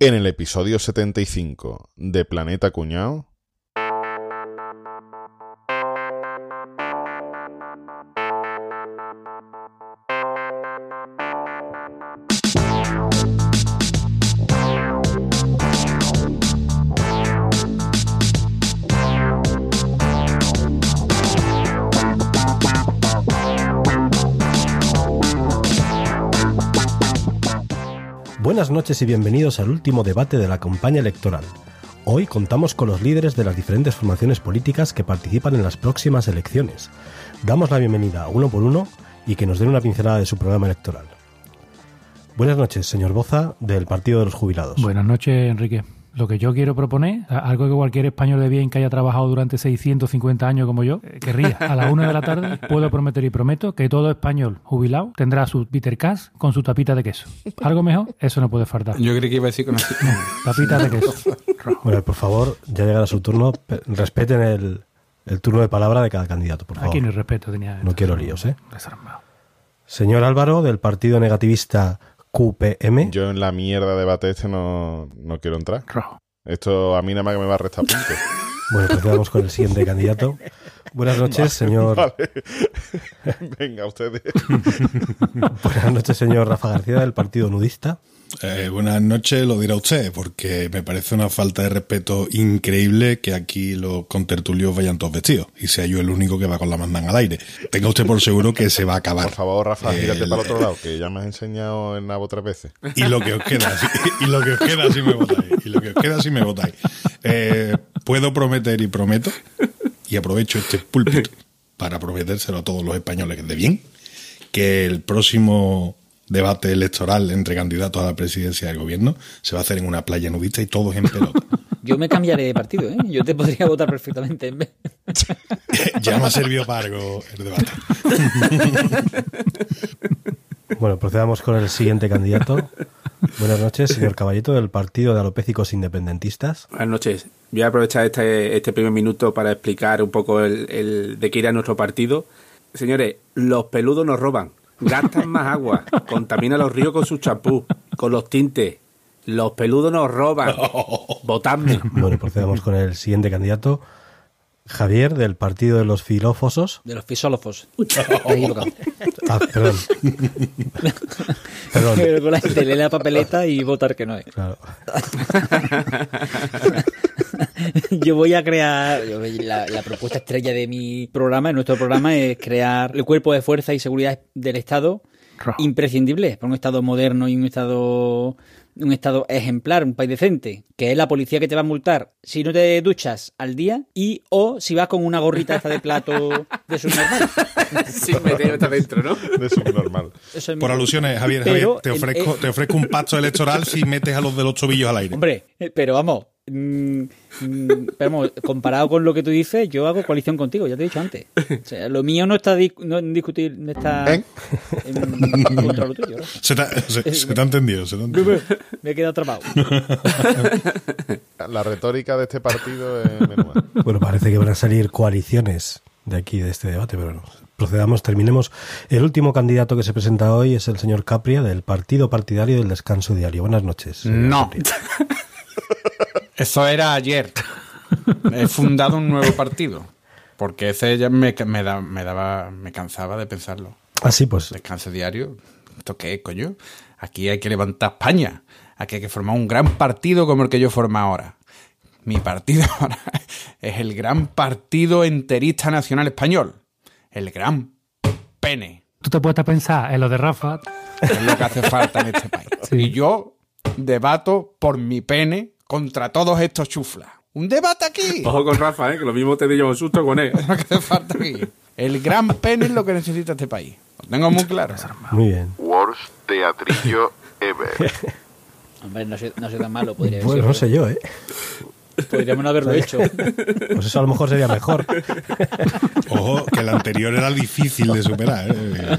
En el episodio 75 de Planeta Cuñao. Buenas noches y bienvenidos al último debate de la campaña electoral. Hoy contamos con los líderes de las diferentes formaciones políticas que participan en las próximas elecciones. Damos la bienvenida uno por uno y que nos den una pincelada de su programa electoral. Buenas noches, señor Boza, del Partido de los Jubilados. Buenas noches, Enrique. Lo que yo quiero proponer, algo que cualquier español de bien que haya trabajado durante 650 años como yo, querría. A las una de la tarde puedo prometer y prometo que todo español jubilado tendrá su Peter Cash con su tapita de queso. ¿Algo mejor? Eso no puede faltar. Yo creí que iba a decir con así. Tapita de queso. Bueno, por favor, ya llegará su turno. pe- Respeten el, el turno de palabra de cada candidato, por favor. Aquí no hay respeto tenía. No quiero líos, ¿eh? Desarmado. Señor Álvaro, del Partido Negativista QPM. Yo en la mierda de debate este no, no quiero entrar. Rojo. Esto a mí nada más que me va a restar puntos. Bueno, procedamos con el siguiente candidato. Buenas noches, señor. Vale. Venga, ustedes. Buenas noches, señor Rafa García, del Partido Nudista. Eh, buenas noches, lo dirá usted, porque me parece una falta de respeto increíble que aquí los contertulios vayan todos vestidos y sea yo el único que va con la mandanga al aire. Tenga usted por seguro que se va a acabar. Por favor, Rafa, gírate El- para el otro lado, que ya me has enseñado el nabo tres veces. Y lo que os queda, y lo que os queda si me votáis. Y lo que os queda si me votáis. Eh, puedo prometer y prometo, y aprovecho este púlpito para prometérselo a todos los españoles de bien, que el próximo debate electoral entre candidatos a la presidencia del gobierno se va a hacer en una playa nudista y todos en pelota. Yo me cambiaré de partido, ¿eh? Yo te podría votar perfectamente en vez. ya me ha servido para algo el debate. Bueno, procedamos con el siguiente candidato. Buenas noches, señor Caballito, del Partido de Alopécicos Independentistas. Buenas noches. Voy a aprovechar este, este primer minuto para explicar un poco el, el de qué irá nuestro partido. Señores, los peludos nos roban, gastan más agua, contaminan los ríos con su champú, con los tintes. Los peludos nos roban. Votadme. Bueno, procedamos con el siguiente candidato. Javier, del Partido de los Filófosos. De los fisólofos. Ah, perdón. Perdón. Pero con la gente lee la papeleta y votar que no es. Claro. Yo voy a crear. la, la propuesta estrella de mi programa, de nuestro programa, es crear el cuerpo de fuerza y seguridad del Estado Rojo. imprescindible para un Estado moderno y un Estado un Estado ejemplar, un país decente, que es la policía que te va a multar si no te duchas al día y o si vas con una gorrita esta de plato de subnormal. Sin meter hasta dentro, ¿no? De subnormal. Es Por alusiones, Javier, Pero Javier, te ofrezco, te ofrezco un pacto electoral si metes a los de los tobillos al aire. Hombre, eh, pero vamos, mm, mm, pero vamos, comparado con lo que tú dices, yo hago coalición contigo, ya te he dicho antes. O sea, lo mío no está dis- no en discutir, no está ¿Eh? en contra lo tuyo. Se te, ha- se- se te ha entendido, se te ha entendido. Me he quedado atrapado. La retórica de este partido es menuda. Bueno, parece que van a salir coaliciones de aquí, de este debate, pero no. Procedamos, terminemos. El último candidato que se presenta hoy es el señor Capria, del Partido Partidario del Descanso Diario. Buenas noches. No. Eso era ayer. He fundado un nuevo partido. Porque ese ya me, me, da- me daba, me cansaba de pensarlo. Ah, sí, pues Descanso diario. ¿Esto qué es, coño? Aquí hay que levantar España. Aquí hay que formar un gran partido como el que yo formo ahora. Mi partido ahora es el gran partido enterista nacional español. El gran pene. Tú te puedes pensar en lo de Rafa. Es lo que hace falta en este país. Y yo debato por mi pene contra todos estos chuflas. ¡Un debate aquí! Ojo con Rafa, ¿eh? que lo mismo te dio un susto con él. Es lo que hace falta aquí. El gran pene es lo que necesita este país. Lo tengo muy claro. muy bien. Worst teatrillo ever. Hombre, no soy, no soy tan malo, podría Bueno, decir. no sé yo, ¿eh? Podríamos no haberlo hecho. Pues eso a lo mejor sería mejor. Ojo, que el anterior era difícil de superar. ¿eh?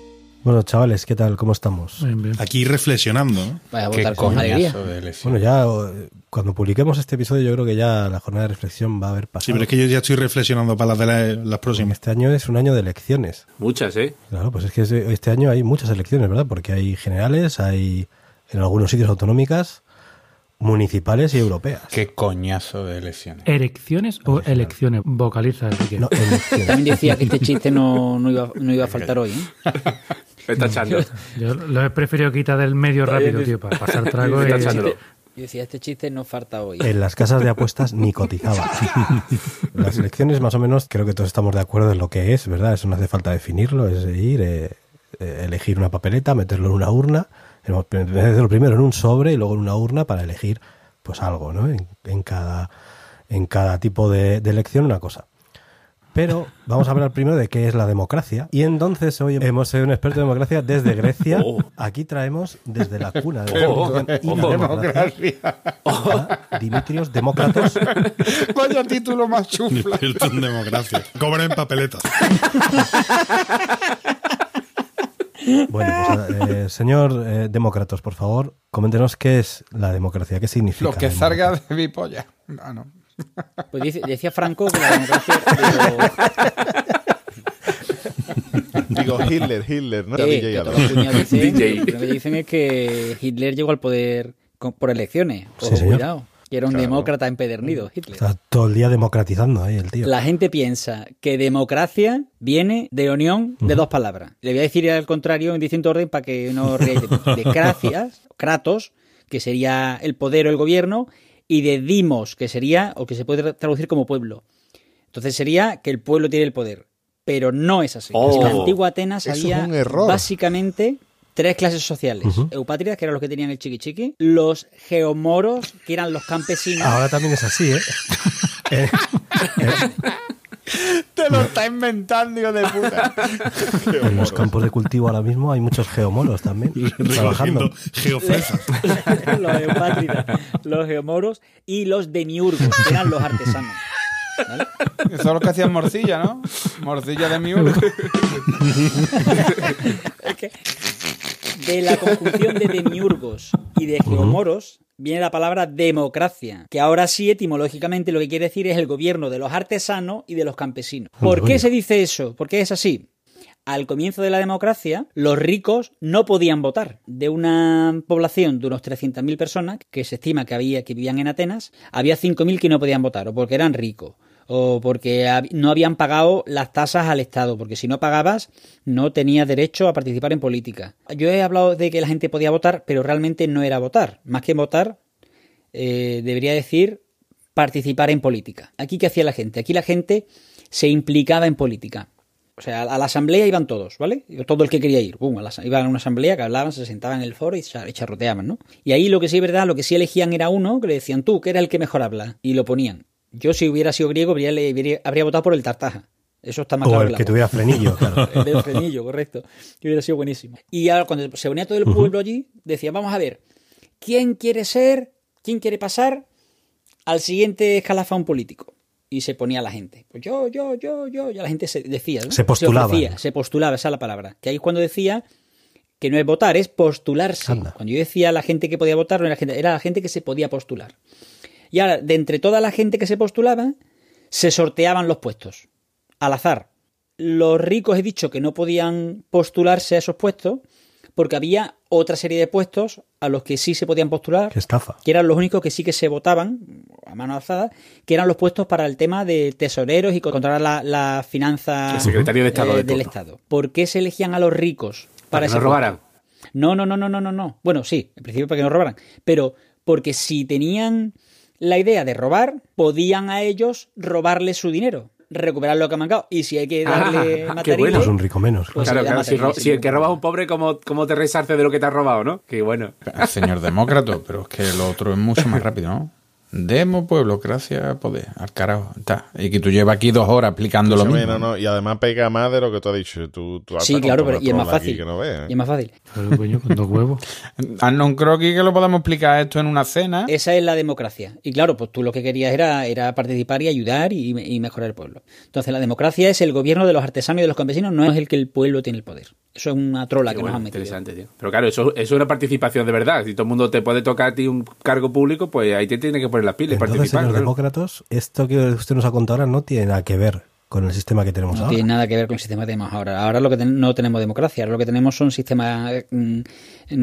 Bueno, chavales, ¿qué tal? ¿Cómo estamos? Bien, bien. Aquí reflexionando. ¿no? Vaya a votar con alegría. Bueno, ya eh, cuando publiquemos este episodio, yo creo que ya la jornada de reflexión va a haber pasado. Sí, pero es que yo ya estoy reflexionando para las de la- las próximas. Este año es un año de elecciones. Muchas, ¿eh? Claro, pues es que este- año hay muchas elecciones, ¿verdad? Porque hay generales, hay en algunos sitios autonómicas, municipales y europeas. Qué coñazo de elecciones. ¿Erecciones o elecciones? Vocaliza, Enrique. No, elecciones. También decía que este chiste no, no, iba, no iba a faltar hoy. ¿eh? Me está echando. Yo lo he preferido quitar del medio rápido, tío, para pasar trago y... Yo decía, este chiste no falta hoy. En las casas de apuestas ni cotizaba. Las elecciones, más o menos, creo que todos estamos de acuerdo en lo que es, ¿verdad? Eso no hace falta definirlo, es ir, eh, eh, elegir una papeleta, meterlo en una urna, meterlo primero en un sobre y luego en una urna para elegir pues algo, ¿no? En, en cada, en cada tipo de, de elección una cosa. Pero vamos a hablar primero de qué es la democracia. Y entonces hoy hemos sido un experto en democracia desde Grecia. Oh. Aquí traemos desde la cuna de la Oh, Constitución y la oh, democracia a Dimitrios Demócratos Vaya título más chufla. Experto en democracia. Cobra en papeletas. Bueno, pues, eh, señor eh, Demócratos, por favor, coméntenos qué es la democracia, qué significa. Lo que salga democracia. de mi polla. No, no. Pues dice- decía Franco que la democracia. Digo, Hitler, Hitler, ¿no? Eh, DJ dicen- DJ. Lo que dicen es que Hitler llegó al poder con- por elecciones. Ojo, Sí, cuidado. Que era un demócrata empedernido, Hitler. Está todo el día democratizando ahí el tío. La gente piensa que democracia viene de la unión de dos palabras. Le voy a decir al contrario en distinto orden para que no os riáis de mí. De gracias, kratos, que sería el poder o el gobierno, y de dimos, que sería, o que se puede traducir como pueblo. Entonces sería que el pueblo tiene el poder. Pero no es así. Oh. En la antigua Atenas había un error. básicamente tres clases sociales. Eupátridas, que eran los que tenían el chiqui chiqui. Los geomoros, que eran los campesinos. Ahora también es así, ¿eh? Te lo está inventando, hijo de puta. en los campos de cultivo ahora mismo hay muchos geomoros también trabajando. Geofresas. los los geomoros y los demiurgos, que eran los artesanos. ¿vale? Eso es lo que hacían morcilla, ¿no? Morcilla de mi urgo. Es que de la conjunción de demiurgos y de geomoros viene la palabra democracia, que ahora sí etimológicamente lo que quiere decir es el gobierno de los artesanos y de los campesinos. ¿Por qué se dice eso? ¿Por qué es así? Al comienzo de la democracia, los ricos no podían votar. De una población de unos 300.000 personas, que se estima que había que vivían en Atenas, había 5.000 que no podían votar, o porque eran ricos, o porque no habían pagado las tasas al Estado, porque si no pagabas no tenías derecho a participar en política. Yo he hablado de que la gente podía votar, pero realmente no era votar. Más que votar, eh, debería decir participar en política. Aquí, ¿qué hacía la gente? Aquí la gente se implicaba en política. O sea, a la asamblea iban todos, ¿vale? Todo el que quería ir. Pum, a la- iban a una asamblea que hablaban, se sentaban en el foro y charroteaban, ¿no? Y ahí lo que sí es verdad, lo que sí elegían era uno que le decían tú, que era el que mejor habla. Y lo ponían. Yo, si hubiera sido griego, habría, le- habría- habría votado por el tartaja. Eso está más O claro el que tuviera frenillo, claro. El del frenillo, correcto. Que hubiera sido buenísimo. Y ahora cuando se unía todo el pueblo allí, decía, vamos a ver, ¿quién quiere ser, quién quiere pasar al siguiente escalafón político? Y se ponía la gente. Pues yo, yo, yo, yo. Ya la gente se decía. ¿no? Se postulaban. Se, ofrecía, se postulaba, esa es la palabra. Que ahí es cuando decía que no es votar, es postularse. Anda. Cuando yo decía la gente que podía votar, no era, gente, era la gente que se podía postular. Y ahora, de entre toda la gente que se postulaba, se sorteaban los puestos. Al azar. Los ricos he dicho que no podían postularse a esos puestos porque había otra serie de puestos a los que sí se podían postular, Qué estafa. que eran los únicos que sí que se votaban a mano alzada, que eran los puestos para el tema de tesoreros y controlar la, la finanza El secretario de Estado de del turno. Estado. ¿Por qué se elegían a los ricos Para que ese no robaran. No, no, no, no, no, no, no. Bueno, sí, en principio para que no robaran. Pero porque si tenían la idea de robar, podían a ellos robarle su dinero, recuperar lo que han mangado. Y si hay que darle Ah, qué material, bueno. Pues un rico menos. Pues claro, claro. Si, si el que roba es un pobre, ¿cómo, ¿cómo te resarce de lo que te has robado, no? Qué bueno. Señor demócrata, pero es que lo otro es mucho más rápido, ¿no? Demo pueblo, gracias poder, al carajo. Está. Y que tú llevas aquí dos horas explicando lo mismo. no, no, y además pega más de lo que tú has dicho. Tú, tú Sí, claro, pero y es más fácil. Que no veas, ¿eh? Y es más fácil. Pero, coño, con dos huevos. Ah, no creo que que lo podamos explicar esto en una cena. Esa es la democracia. Y claro, pues tú lo que querías era, era participar y ayudar y, y mejorar el pueblo. Entonces la democracia es el gobierno de los artesanos y de los campesinos, no es el que el pueblo tiene el poder. Eso es una trola que bueno, nos han metido. interesante, tío. Pero claro, eso, eso es una participación de verdad. Si todo el mundo te puede tocar a ti un cargo público, pues ahí te tiene que poner las pilas y Entonces, participar. en los claro. demócratas, esto que usted nos ha contado ahora no tiene nada que ver con el sistema que tenemos No ahora. tiene nada que ver con el sistema que tenemos ahora. Ahora lo que ten- no tenemos democracia, ahora lo que tenemos son sistemas mm,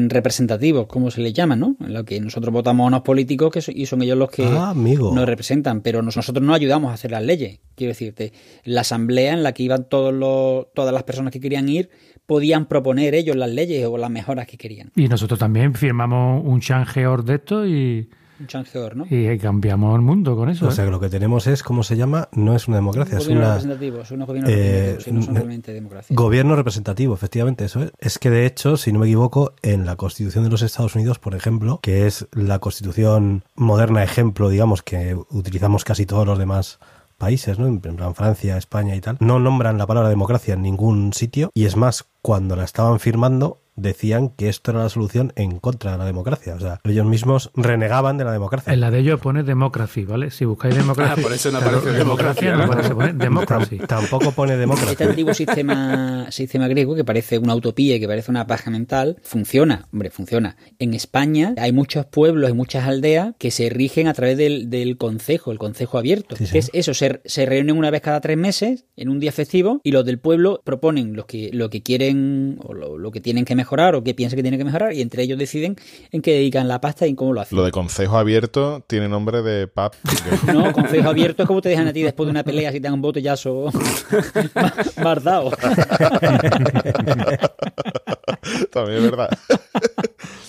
representativos, como se les llama, ¿no? En lo que nosotros votamos a unos políticos que so- y son ellos los que Ah, amigo. nos representan, pero nos- nosotros no ayudamos a hacer las leyes. Quiero decirte, la asamblea en la que iban todos los, todas las personas que querían ir podían proponer ellos las leyes o las mejoras que querían. Y nosotros también firmamos un changeor de esto y, Un changeador, ¿no? y cambiamos el mundo con eso. O sea ¿eh? que lo que tenemos es, ¿cómo se llama? No es una democracia, Un es gobierno una representativo, son unos gobiernos eh, no son ne- realmente democracia. gobierno representativo, efectivamente, eso es. Es que de hecho, si no me equivoco, en la Constitución de los Estados Unidos, por ejemplo, que es la Constitución moderna ejemplo, digamos, que utilizamos casi todos los demás países, ¿no? En plan Francia, España y tal, no nombran la palabra democracia en ningún sitio y es más, cuando la estaban firmando decían que esto era la solución en contra de la democracia. O sea, ellos mismos renegaban de la democracia. En la de ellos pone democracy, ¿vale? Si buscáis democracia. Ah, por eso no aparece democracia, no ¿no? aparece, pone democracy. Tam- tampoco pone Este democracia. antiguo sistema, sistema griego, que parece una utopía y que parece una paja mental, funciona. Hombre, funciona. En España hay muchos pueblos y muchas aldeas que se rigen a través del, del concejo, el concejo abierto. Sí, sí. Que es eso, se, se reúnen una vez cada tres meses en un día festivo y los del pueblo proponen los que, lo que quieren o lo, lo que tienen que mejorar o que piensan que tienen que mejorar y entre ellos deciden en qué dedican la pasta y en cómo lo hacen. Lo de consejo abierto tiene nombre de pub. No, concejo abierto es como te dejan a ti después de una pelea si te dan un botellazo más dado. También es verdad.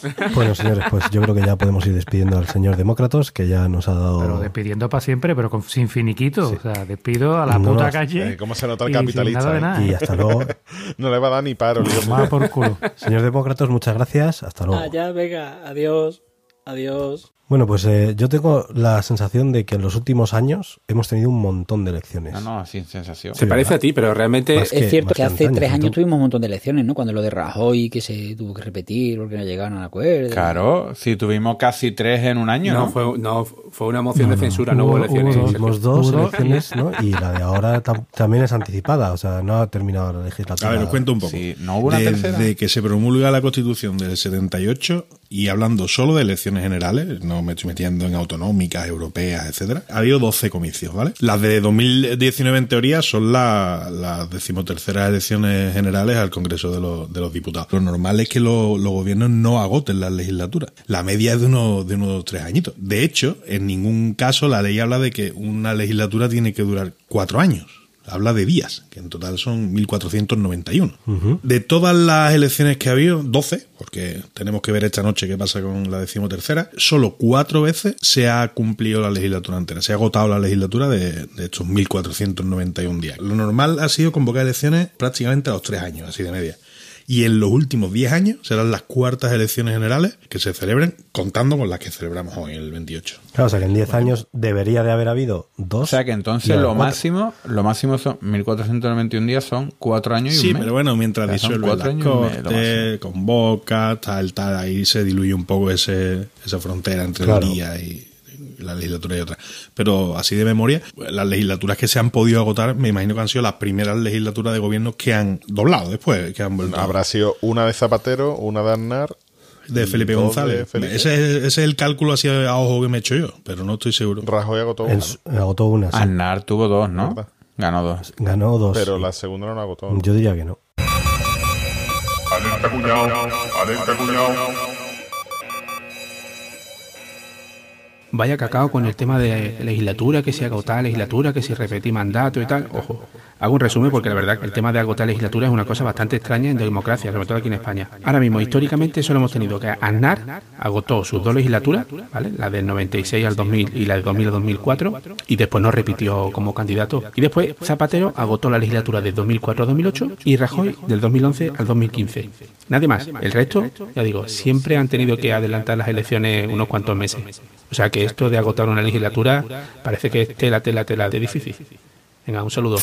Bueno, señores, pues yo creo que ya podemos ir despidiendo al señor Demócratos, que ya nos ha dado... Pero despidiendo para siempre, pero con- sin finiquito. O sea, despido a la No, puta no, calle. eh, ¿cómo se nota el capitalista, nada eh? nada. Y hasta luego. No le va a dar ni paro. Más por culo. Señor Demócratos, muchas gracias. Hasta luego. Ah, ya, venga, adiós. Adiós. Bueno, pues eh, yo tengo la sensación de que en los últimos años hemos tenido un montón de elecciones. No, no, sin sensación. Se parece a ti, pero realmente Más que- Es cierto que hace tres años, tuvimos un montón de elecciones, ¿no? Cuando lo de Rajoy, que se tuvo que repetir porque no llegaron a acuerdo. Claro, si tuvimos casi tres en un año, ¿no? no, fue, no, fue una moción No, de censura, no hubo Hubo- elecciones. hubo. Tuvimos dos elecciones, ¿no? Y la de ahora tam- también es anticipada, o sea, no ha terminado la legislatura. A ver, os cuento un poco. Sí, ¿no hubo una tercera? Desde que se promulga la Constitución del 78 y hablando solo de elecciones generales, no me estoy metiendo en autonómicas, europeas, etcétera, ha habido 12 comicios, ¿vale? Las de 2019 en teoría son la- las decimoterceras elecciones generales al Congreso de los, de los Diputados. Lo normal es que lo- los gobiernos no agoten las legislaturas. La media es de unos, de unos tres añitos. De hecho, en ningún caso la ley habla de que una legislatura tiene que durar cuatro años habla de días, que en total son 1491. De todas las elecciones que ha habido, 12, porque tenemos que ver esta noche qué pasa con la decimotercera, solo cuatro veces se ha cumplido la legislatura entera, se ha agotado la legislatura de, de estos 1491 días. Lo normal ha sido convocar elecciones prácticamente a los tres años, así de media. Y en los últimos 10 años serán las cuartas elecciones generales que se celebren contando con las que celebramos hoy, el 28. Claro, o sea que en 10 años debería de haber habido dos. O sea que entonces lo cuatro. máximo, lo máximo son 1491 días, son cuatro años y un Sí, mes. pero bueno, mientras O sea, son disuelve cuatro las un cortes, convoca, tal, tal, ahí se diluye un poco ese, esa frontera entre Claro. el día y la legislatura y otra. Pero así de memoria, las legislaturas que se han podido agotar, me imagino que han sido las primeras legislaturas de gobierno que han doblado después, que han vuelto. Habrá sido una de Zapatero, una de Aznar. de Felipe González. de Felipe. Ese, es, ese es el cálculo así a ojo que me he hecho yo, pero no estoy seguro. Rajoy agotó una, agotó una, sí. Aznar tuvo dos, ¿no? ¿Verdad? Ganó dos. Ganó dos. pero la segunda no la agotó. Yo diría que no. Alerta cuñado, alerta cuñado. Vaya cacao con el tema de legislatura, que si agotar legislatura, que si repetir mandato y tal. Ojo, hago un resumen porque la verdad el tema de agotar legislatura es una cosa bastante extraña en democracia, sobre todo aquí en España. Ahora mismo, históricamente, solo hemos tenido que Aznar agotó sus dos legislaturas, ¿vale? La del 96 al 2000 y la del 2000 al 2004, y después no repitió como candidato. Y después Zapatero agotó la legislatura del 2004 al 2008 y Rajoy del 2011 al 2015. Nadie más. El resto, ya digo, siempre han tenido que adelantar las elecciones unos cuantos meses. O sea que esto de agotar una legislatura parece que es tela, tela, tela de difícil. Venga, un saludo.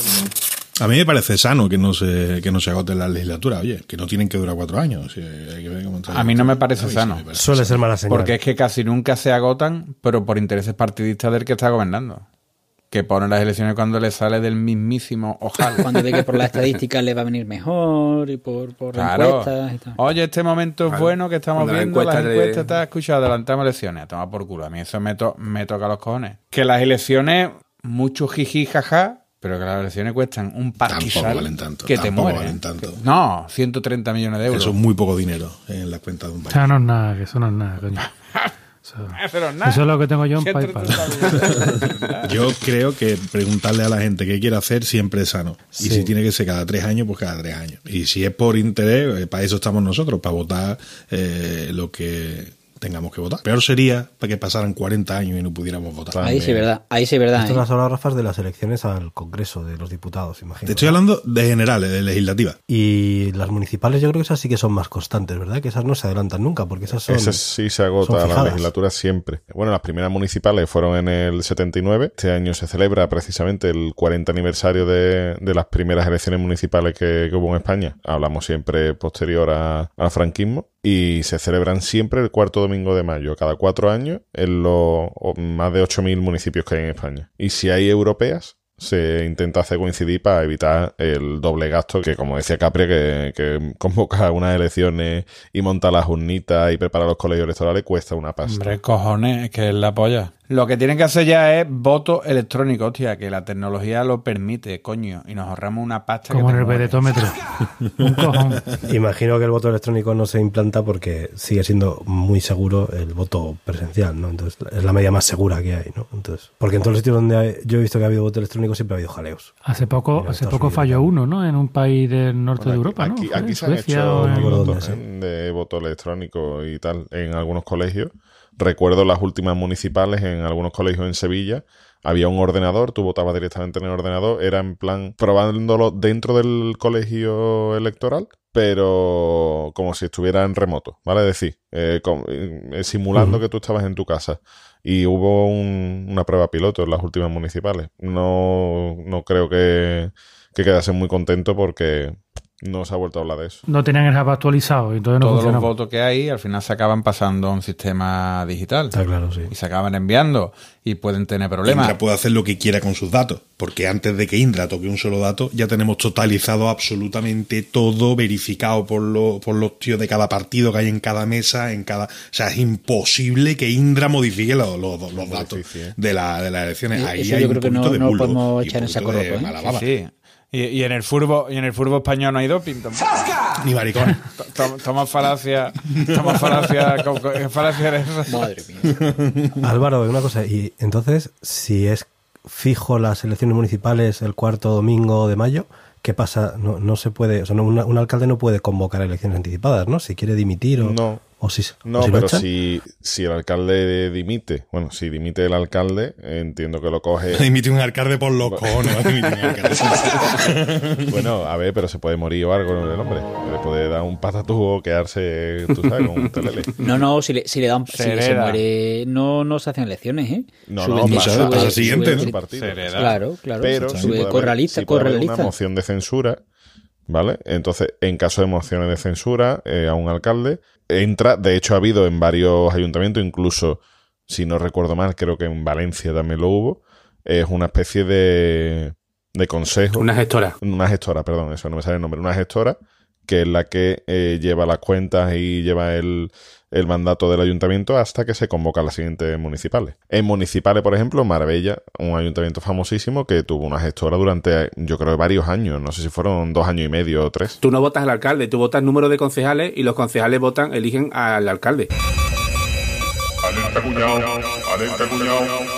A mí me parece sano que no se, que no se agoten las legislaturas, oye, que no tienen que durar cuatro años. hay que ver cómo está- A mí no me parece A mí sí sano. me parece Suele sano. ser mala señal. Porque es que casi nunca se agotan, pero por intereses partidistas del que está gobernando. que pone las elecciones cuando le sale del mismísimo ojalá. Cuando ve que por las estadísticas le va a venir mejor y por, por Claro. encuestas y tal. Oye, este momento es Claro. bueno que estamos Cuando viendo las encuesta de- encuestas, te has escuchado, adelantamos elecciones, a tomar por culo. A mí eso me, to- me toca los cojones. Que las elecciones, mucho jiji, jaja, pero que las elecciones cuestan un pastizal valen tanto, que te muere. valen tanto. No, 130 millones de euros. Eso es muy poco dinero en la cuenta de un país. O sea, no es nada, que eso no es nada, coño. Eso, Eso no es nada. eso es lo que tengo yo en PayPal. 130 millones. Yo creo que preguntarle a la gente qué quiere hacer siempre es sano. Sí. Y si tiene que ser cada tres años, pues cada tres años. Y si es por interés, eh, para eso estamos nosotros, para votar eh, lo que tengamos que votar. Peor sería para que pasaran 40 años y no pudiéramos votar. Ahí sí es verdad, ahí sí es verdad. Esto ¿eh? las hablado, Rafa, de las elecciones al Congreso de los Diputados, imagino. Te estoy hablando de generales, de legislativa. Y las municipales yo creo que esas sí que son más constantes, ¿verdad? Que esas no se adelantan nunca, porque esas son... Ese sí se son agota la legislatura siempre. Bueno, las primeras municipales fueron en el 79. Este año se celebra precisamente el 40 aniversario de, de las primeras elecciones municipales que, que hubo en España. Hablamos siempre posterior a- al franquismo. Y se celebran siempre el cuarto domingo de mayo, cada cuatro años, en los más de 8.000 municipios que hay en España. Y si hay europeas, se intenta hacer coincidir para evitar el doble gasto que, como decía Capri, que, que convocar unas elecciones y montar las urnitas y preparar los colegios electorales cuesta una pasta. Hombre, cojones, es que es la polla. Lo que tienen que hacer ya es voto electrónico, hostia, que la tecnología lo permite, coño, y nos ahorramos una pasta Como que en el vedetómetro. Un cojón. Imagino que el voto electrónico no se implanta porque sigue siendo muy seguro el voto presencial, ¿no? Entonces es la medida más segura que hay, ¿no? Entonces, porque en todos los sitios donde hay- yo he visto que ha habido voto electrónico siempre ha habido jaleos. Hace poco, Mira, hace poco Unidos, falló ¿no? uno, ¿no? En un país del norte Bueno, de Europa, ¿no? aquí, Fue aquí en se han Suecia hecho o en- dónde, ¿eh? de voto electrónico y tal en algunos colegios. Recuerdo las últimas municipales en algunos colegios en Sevilla. Había un ordenador, tú votabas directamente en el ordenador, era en plan probándolo dentro del colegio electoral, pero como si estuviera en remoto, ¿vale? Es decir, eh, eh, simulando que tú estabas en tu casa. Y hubo un- una prueba piloto en las últimas municipales. No, no creo que, que quedase muy contento porque no se ha vuelto a hablar de eso. No tenían el hub actualizado y entonces no Todos los votos que hay al final se acaban pasando a un sistema digital. Está claro, sí. Y se acaban enviando y pueden tener problemas. Indra puede hacer lo que quiera con sus datos, porque antes de que Indra toque un solo dato, ya tenemos totalizado absolutamente todo, verificado por, los por los tíos de cada partido que hay en cada mesa, en cada. O sea, es imposible que Indra modifique los, los- los datos difícil, ¿eh? de, la, de las elecciones. Eh, Ahí eso hay yo un creo que no- de no podemos y echar en de coroto, ¿eh? sí. Y, y en el furbo y en el furbo español no hay doping tampoco. Ni to- Toma falacia, toma falacia, ¿qué falacia eres esa? Madre mía. Álvaro, una cosa, y entonces, si es fijo las elecciones municipales el cuarto domingo de mayo, ¿qué pasa? No, no se puede, o sea, no, una- un alcalde no puede convocar elecciones anticipadas, ¿no? Si quiere dimitir o, No. O si, No, o si lo pero echan. si, si el alcalde dimite, bueno, si dimite el alcalde, entiendo que lo coge. Dimite un alcalde por los cojones. va a dimitir un alcalde. bueno, a ver, pero se puede morir o algo el hombre. Le puede dar un patatú o quedarse, tú sabes, con un telele. No, no, si le, si le dan, si Se se hereda. muere, no, no se hacen elecciones, ¿eh? No, Sube- no, pasa, sube- pasa sube- siguiente, ¿no? sube- partido. Se hereda. Claro, claro. Pero sube- sí puede corre la haber- lista, sí puede corre la haber una lista. moción de censura, ¿vale? Entonces, en caso de mociones de censura eh, a un alcalde, entra, de hecho ha habido en varios ayuntamientos, incluso, si no recuerdo mal, creo que en Valencia también lo hubo, es una especie de, de consejo. Una gestora. Una gestora, perdón, eso no me sale el nombre. Una gestora que es la que eh, lleva las cuentas y lleva el, el mandato del ayuntamiento hasta que se convocan las siguientes municipales. En municipales, por ejemplo, Marbella, un ayuntamiento famosísimo que tuvo una gestora durante, yo creo, varios años. No sé si fueron dos años y medio o tres. Tú no votas al alcalde, tú votas número de concejales y los concejales votan, eligen al alcalde. Alerta cuñado, alerta cuñado.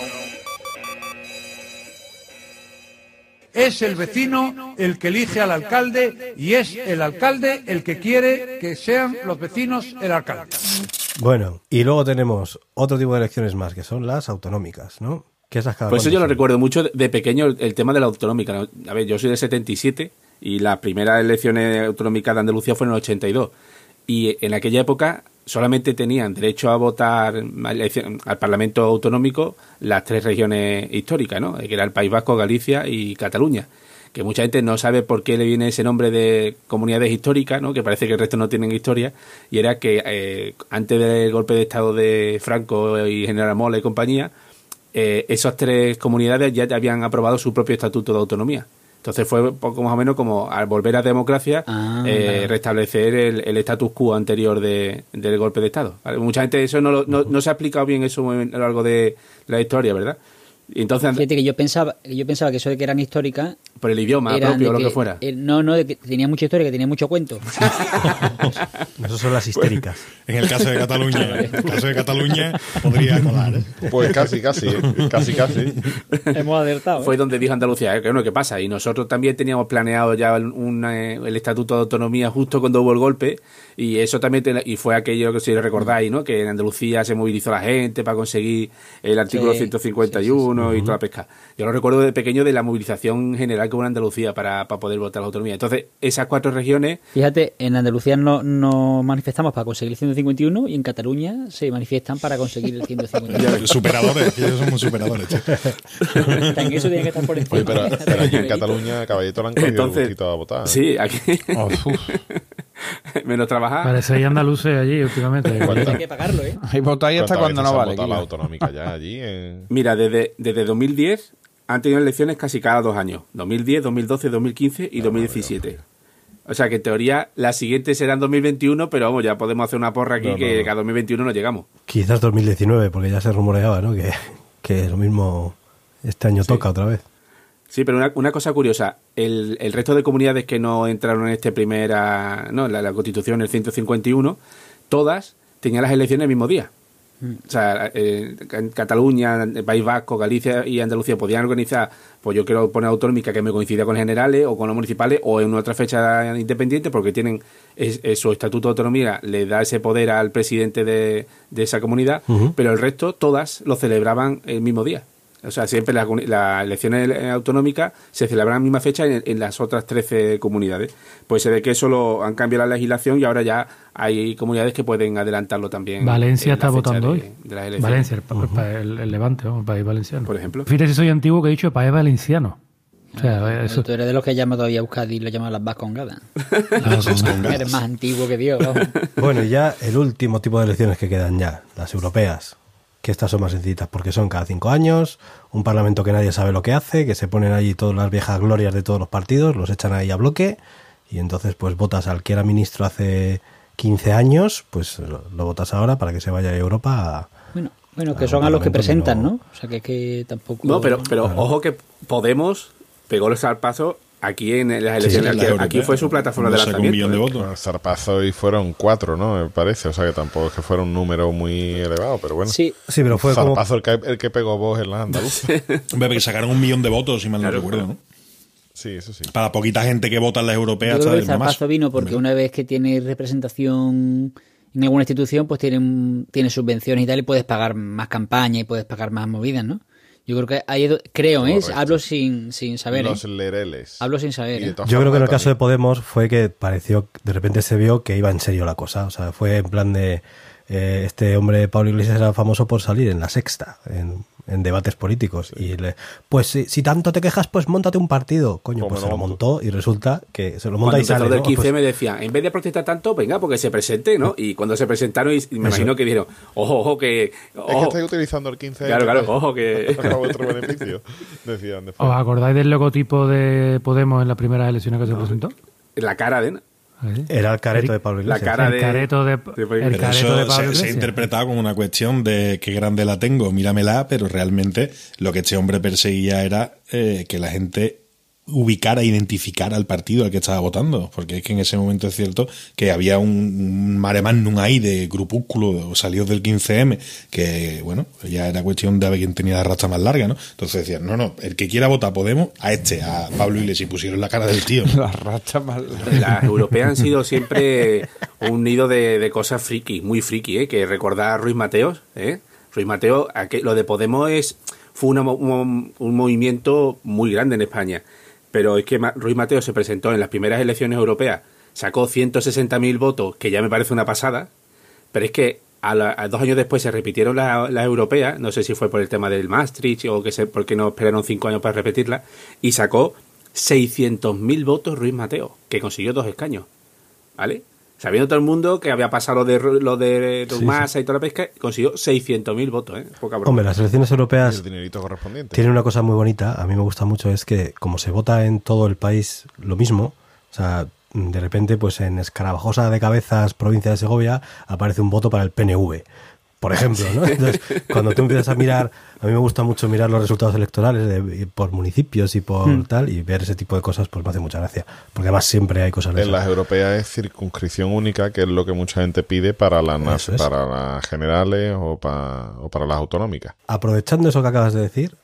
Es el vecino el que elige al alcalde y es el alcalde el que quiere que sean los vecinos el alcalde. Bueno, y luego tenemos otro tipo de elecciones más, que son las autonómicas, ¿no? Que esas cada Por eso yo lo recuerdo mucho de- pequeño el, el tema de la autonómica. ¿no? A ver, yo soy del 77 y las primeras elecciones autonómicas de Andalucía fueron en el 82. Y en aquella época solamente tenían derecho a votar al Parlamento Autonómico las tres regiones históricas, ¿no? que era el País Vasco, Galicia y Cataluña. Que mucha gente no sabe por qué le viene ese nombre de comunidades históricas, ¿no? que parece que el resto no tienen historia. Y era que eh, antes del golpe de Estado de Franco y General Mola y compañía, eh, esas tres comunidades ya habían aprobado su propio estatuto de autonomía. Entonces fue poco más o menos como al volver a democracia Ah, eh, restablecer el, el status quo anterior de, del golpe de Estado. ¿vale? Mucha gente eso no, lo- no, no se ha explicado bien eso a lo largo de la historia, ¿verdad? Entonces Fíjate que yo pensaba, que yo pensaba que eso de que eran históricas por el idioma propio o lo que fuera. eh, no, no, de que tenía mucha historia, que tenía mucho cuento. Esas son las histéricas. En el caso de Cataluña, en el caso de Cataluña podría colar. ¿eh? Pues casi, casi, ¿eh? casi, casi. Hemos acertado. ¿eh? Fue donde dijo Andalucía, ¿eh? que bueno, ¿qué pasa? Y nosotros también teníamos planeado ya un- eh, el Estatuto de Autonomía justo cuando hubo el golpe, y eso también, te- y fue aquello que si recordáis, ¿no? Que en Andalucía se movilizó la gente para conseguir el artículo Sí, 151 y toda la pesca. Yo lo recuerdo de pequeño de la movilización general que hubo en Andalucía para, para poder votar la autonomía. Entonces, esas cuatro regiones, Fíjate, en Andalucía no, no manifestamos para conseguir el 151 y en Cataluña se manifiestan para conseguir el 151. Superadores, que ellos somos superadores. tío. Hasta en eso tiene que estar por encima. Oye, pero, pero aquí en Cataluña, Caballito, le han cogido el Entonces, gustito a votar. ¿eh? sí, aquí, Oh. menos trabajar. Parecéis andaluces allí últimamente. ¿Cuántas- Hay que pagarlo, ¿eh? Ahí votáis hasta cuando no vale. la autonómica ya allí? en- Mira, desde, desde 2010 han tenido elecciones casi cada dos años. 2010, 2012, 2015 y 2017. O sea que en teoría la siguiente será en 2021, pero vamos, ya podemos hacer una porra aquí No, no, que no. a 2021 no llegamos. Quizás 2019, porque ya se rumoreaba, ¿no? Que, que lo mismo este año toca otra vez. Sí, pero una, una cosa curiosa, el, el resto de comunidades que no entraron en este primera, no, la, la Constitución, el 151, todas tenían las elecciones el mismo día. O sea, eh, en Cataluña, País Vasco, Galicia y Andalucía podían organizar, pues yo quiero poner autonómica que me coincida con generales o con los municipales o en otra fecha independiente porque tienen es- es su estatuto de autonomía, le da ese poder al presidente de, de esa comunidad, pero el resto todas lo celebraban el mismo día. O sea, siempre las elecciones eh, autonómicas se celebran a la misma fecha en, en las otras 13 comunidades. Pues se ve que eso lo han cambiado la legislación y ahora ya hay comunidades que pueden adelantarlo también. Valencia está votando de- hoy. de las elecciones. Valencia, el, pa- el- el Levante, el país valenciano. Por ejemplo. Fíjate si soy antiguo que he dicho país valenciano. O sea, eso. Tú eres de los que llama todavía a Euskadi y lo llaman las vascongadas. Con- Eres más antiguo que Dios. vamos. Bueno, y ya el último tipo de elecciones que quedan ya, las europeas, que estas son más sencillitas porque son cada cinco años, un parlamento que nadie sabe lo que hace, que se ponen allí todas las viejas glorias de todos los partidos, los echan ahí a bloque y entonces pues votas al que era ministro hace 15 años, pues lo, lo votas ahora para que se vaya a Europa a- Bueno, bueno, que son a los que presentan, no- ¿no? O sea, que, que tampoco... No, pero, pero ojo que Podemos pegó el salpazo aquí en las elecciones. aquí, fue su plataforma de un lanzamiento. millón de votos. Bueno, Zarpazo y fueron cuatro, ¿no? Me parece. O sea que tampoco es que fuera un número muy elevado, pero bueno. Sí, Sí, pero fue como... Zarpazo el que, el que pegó vos en la andaluza. Hombre, porque sacaron un millón de votos, si mal no Claro, recuerdo, claro. ¿no? Sí, eso sí. Para poquita gente que vota en las europeas, Yo creo que el zarpazo vino porque una vez que tienes representación en alguna institución, pues tienen, tienes subvenciones y tal, y puedes pagar más campaña y puedes pagar más movidas, ¿no? Yo creo que ahí, do- creo, ¿eh? Hablo sin, sin saber, ¿eh? Los lereles. Hablo sin saber, ¿eh? Yo creo que en el caso de Podemos fue que pareció, de repente se vio que iba en serio la cosa. O sea, fue en plan de. eh, este hombre, Pablo Iglesias, era famoso por salir en la sexta, en, en debates políticos. Y le, pues si, si tanto te quejas, pues montate un partido. Coño, Pues se lo montó y resulta que se lo Cuando monta y sale. del ¿no? 15 Pues- me decía, en vez de protestar tanto, venga, porque se presente, ¿no? Y cuando se presentaron, y me imagino que dijeron, ojo, ojo, que... Es que Ojo, estáis utilizando el 15 Claro, claro, ojo, que- para vuestro beneficio. Decían. ¿Os acordáis del logotipo de Podemos en las primeras elecciones que se presentó? la cara de... Era el careto de Pablo La Iglesias. el careto de, Pero careto eso de Pablo se, se ha Iglesias. interpretado como una cuestión de qué grande la tengo, míramela, pero realmente lo que este hombre perseguía era eh, que la gente ubicara, identificara al partido al que estaba votando, porque es que en ese momento es cierto que había un, un mare magnum ahí de grupúsculo salidos del 15M, que bueno, ya era cuestión de ver quién tenía la racha más larga, ¿no? Entonces decían, no, no, el que quiera votar Podemos, a este, a Pablo Iglesias, y pusieron la cara del tío. La racha más Las europeas han sido siempre un nido de, de cosas friki, muy friki, ¿eh? Que recordar a Ruiz Mateos, ¿eh? Ruiz Mateo, aquel- lo de Podemos es, fue una mo- un, un movimiento muy grande en España. Pero es que Ruiz Mateo se presentó en las primeras elecciones europeas, sacó 160.000 votos, que ya me parece una pasada, pero es que a, la- dos años después se repitieron la- las europeas, no sé si fue por el tema del Maastricht o que sé, porque no esperaron cinco años para repetirla, y sacó 600.000 votos Ruiz Mateo, que consiguió dos escaños, ¿vale? Sabiendo todo el mundo que había pasado lo de, lo de Rumasa y toda la pesca, consiguió 600.000 votos, ¿eh? Poca broma. Hombre, las elecciones Y europeas el dinerito correspondiente. tienen una cosa muy bonita, a mí me gusta mucho, es que como se vota en todo el país lo mismo, o sea, de repente, pues en Escarabajosa de Cabezas, provincia de Segovia, aparece un voto para el PNV. Por ejemplo, ¿no? Entonces, cuando tú empiezas a mirar, a mí me gusta mucho mirar los resultados electorales de- por municipios y por Hmm. tal, y ver ese tipo de cosas, pues me hace mucha gracia. Porque además siempre hay cosas En esas. las europeas es circunscripción única, que es lo que mucha gente pide para Eso es. para las generales o, pa- o para las autonómicas. Aprovechando eso que acabas de decir,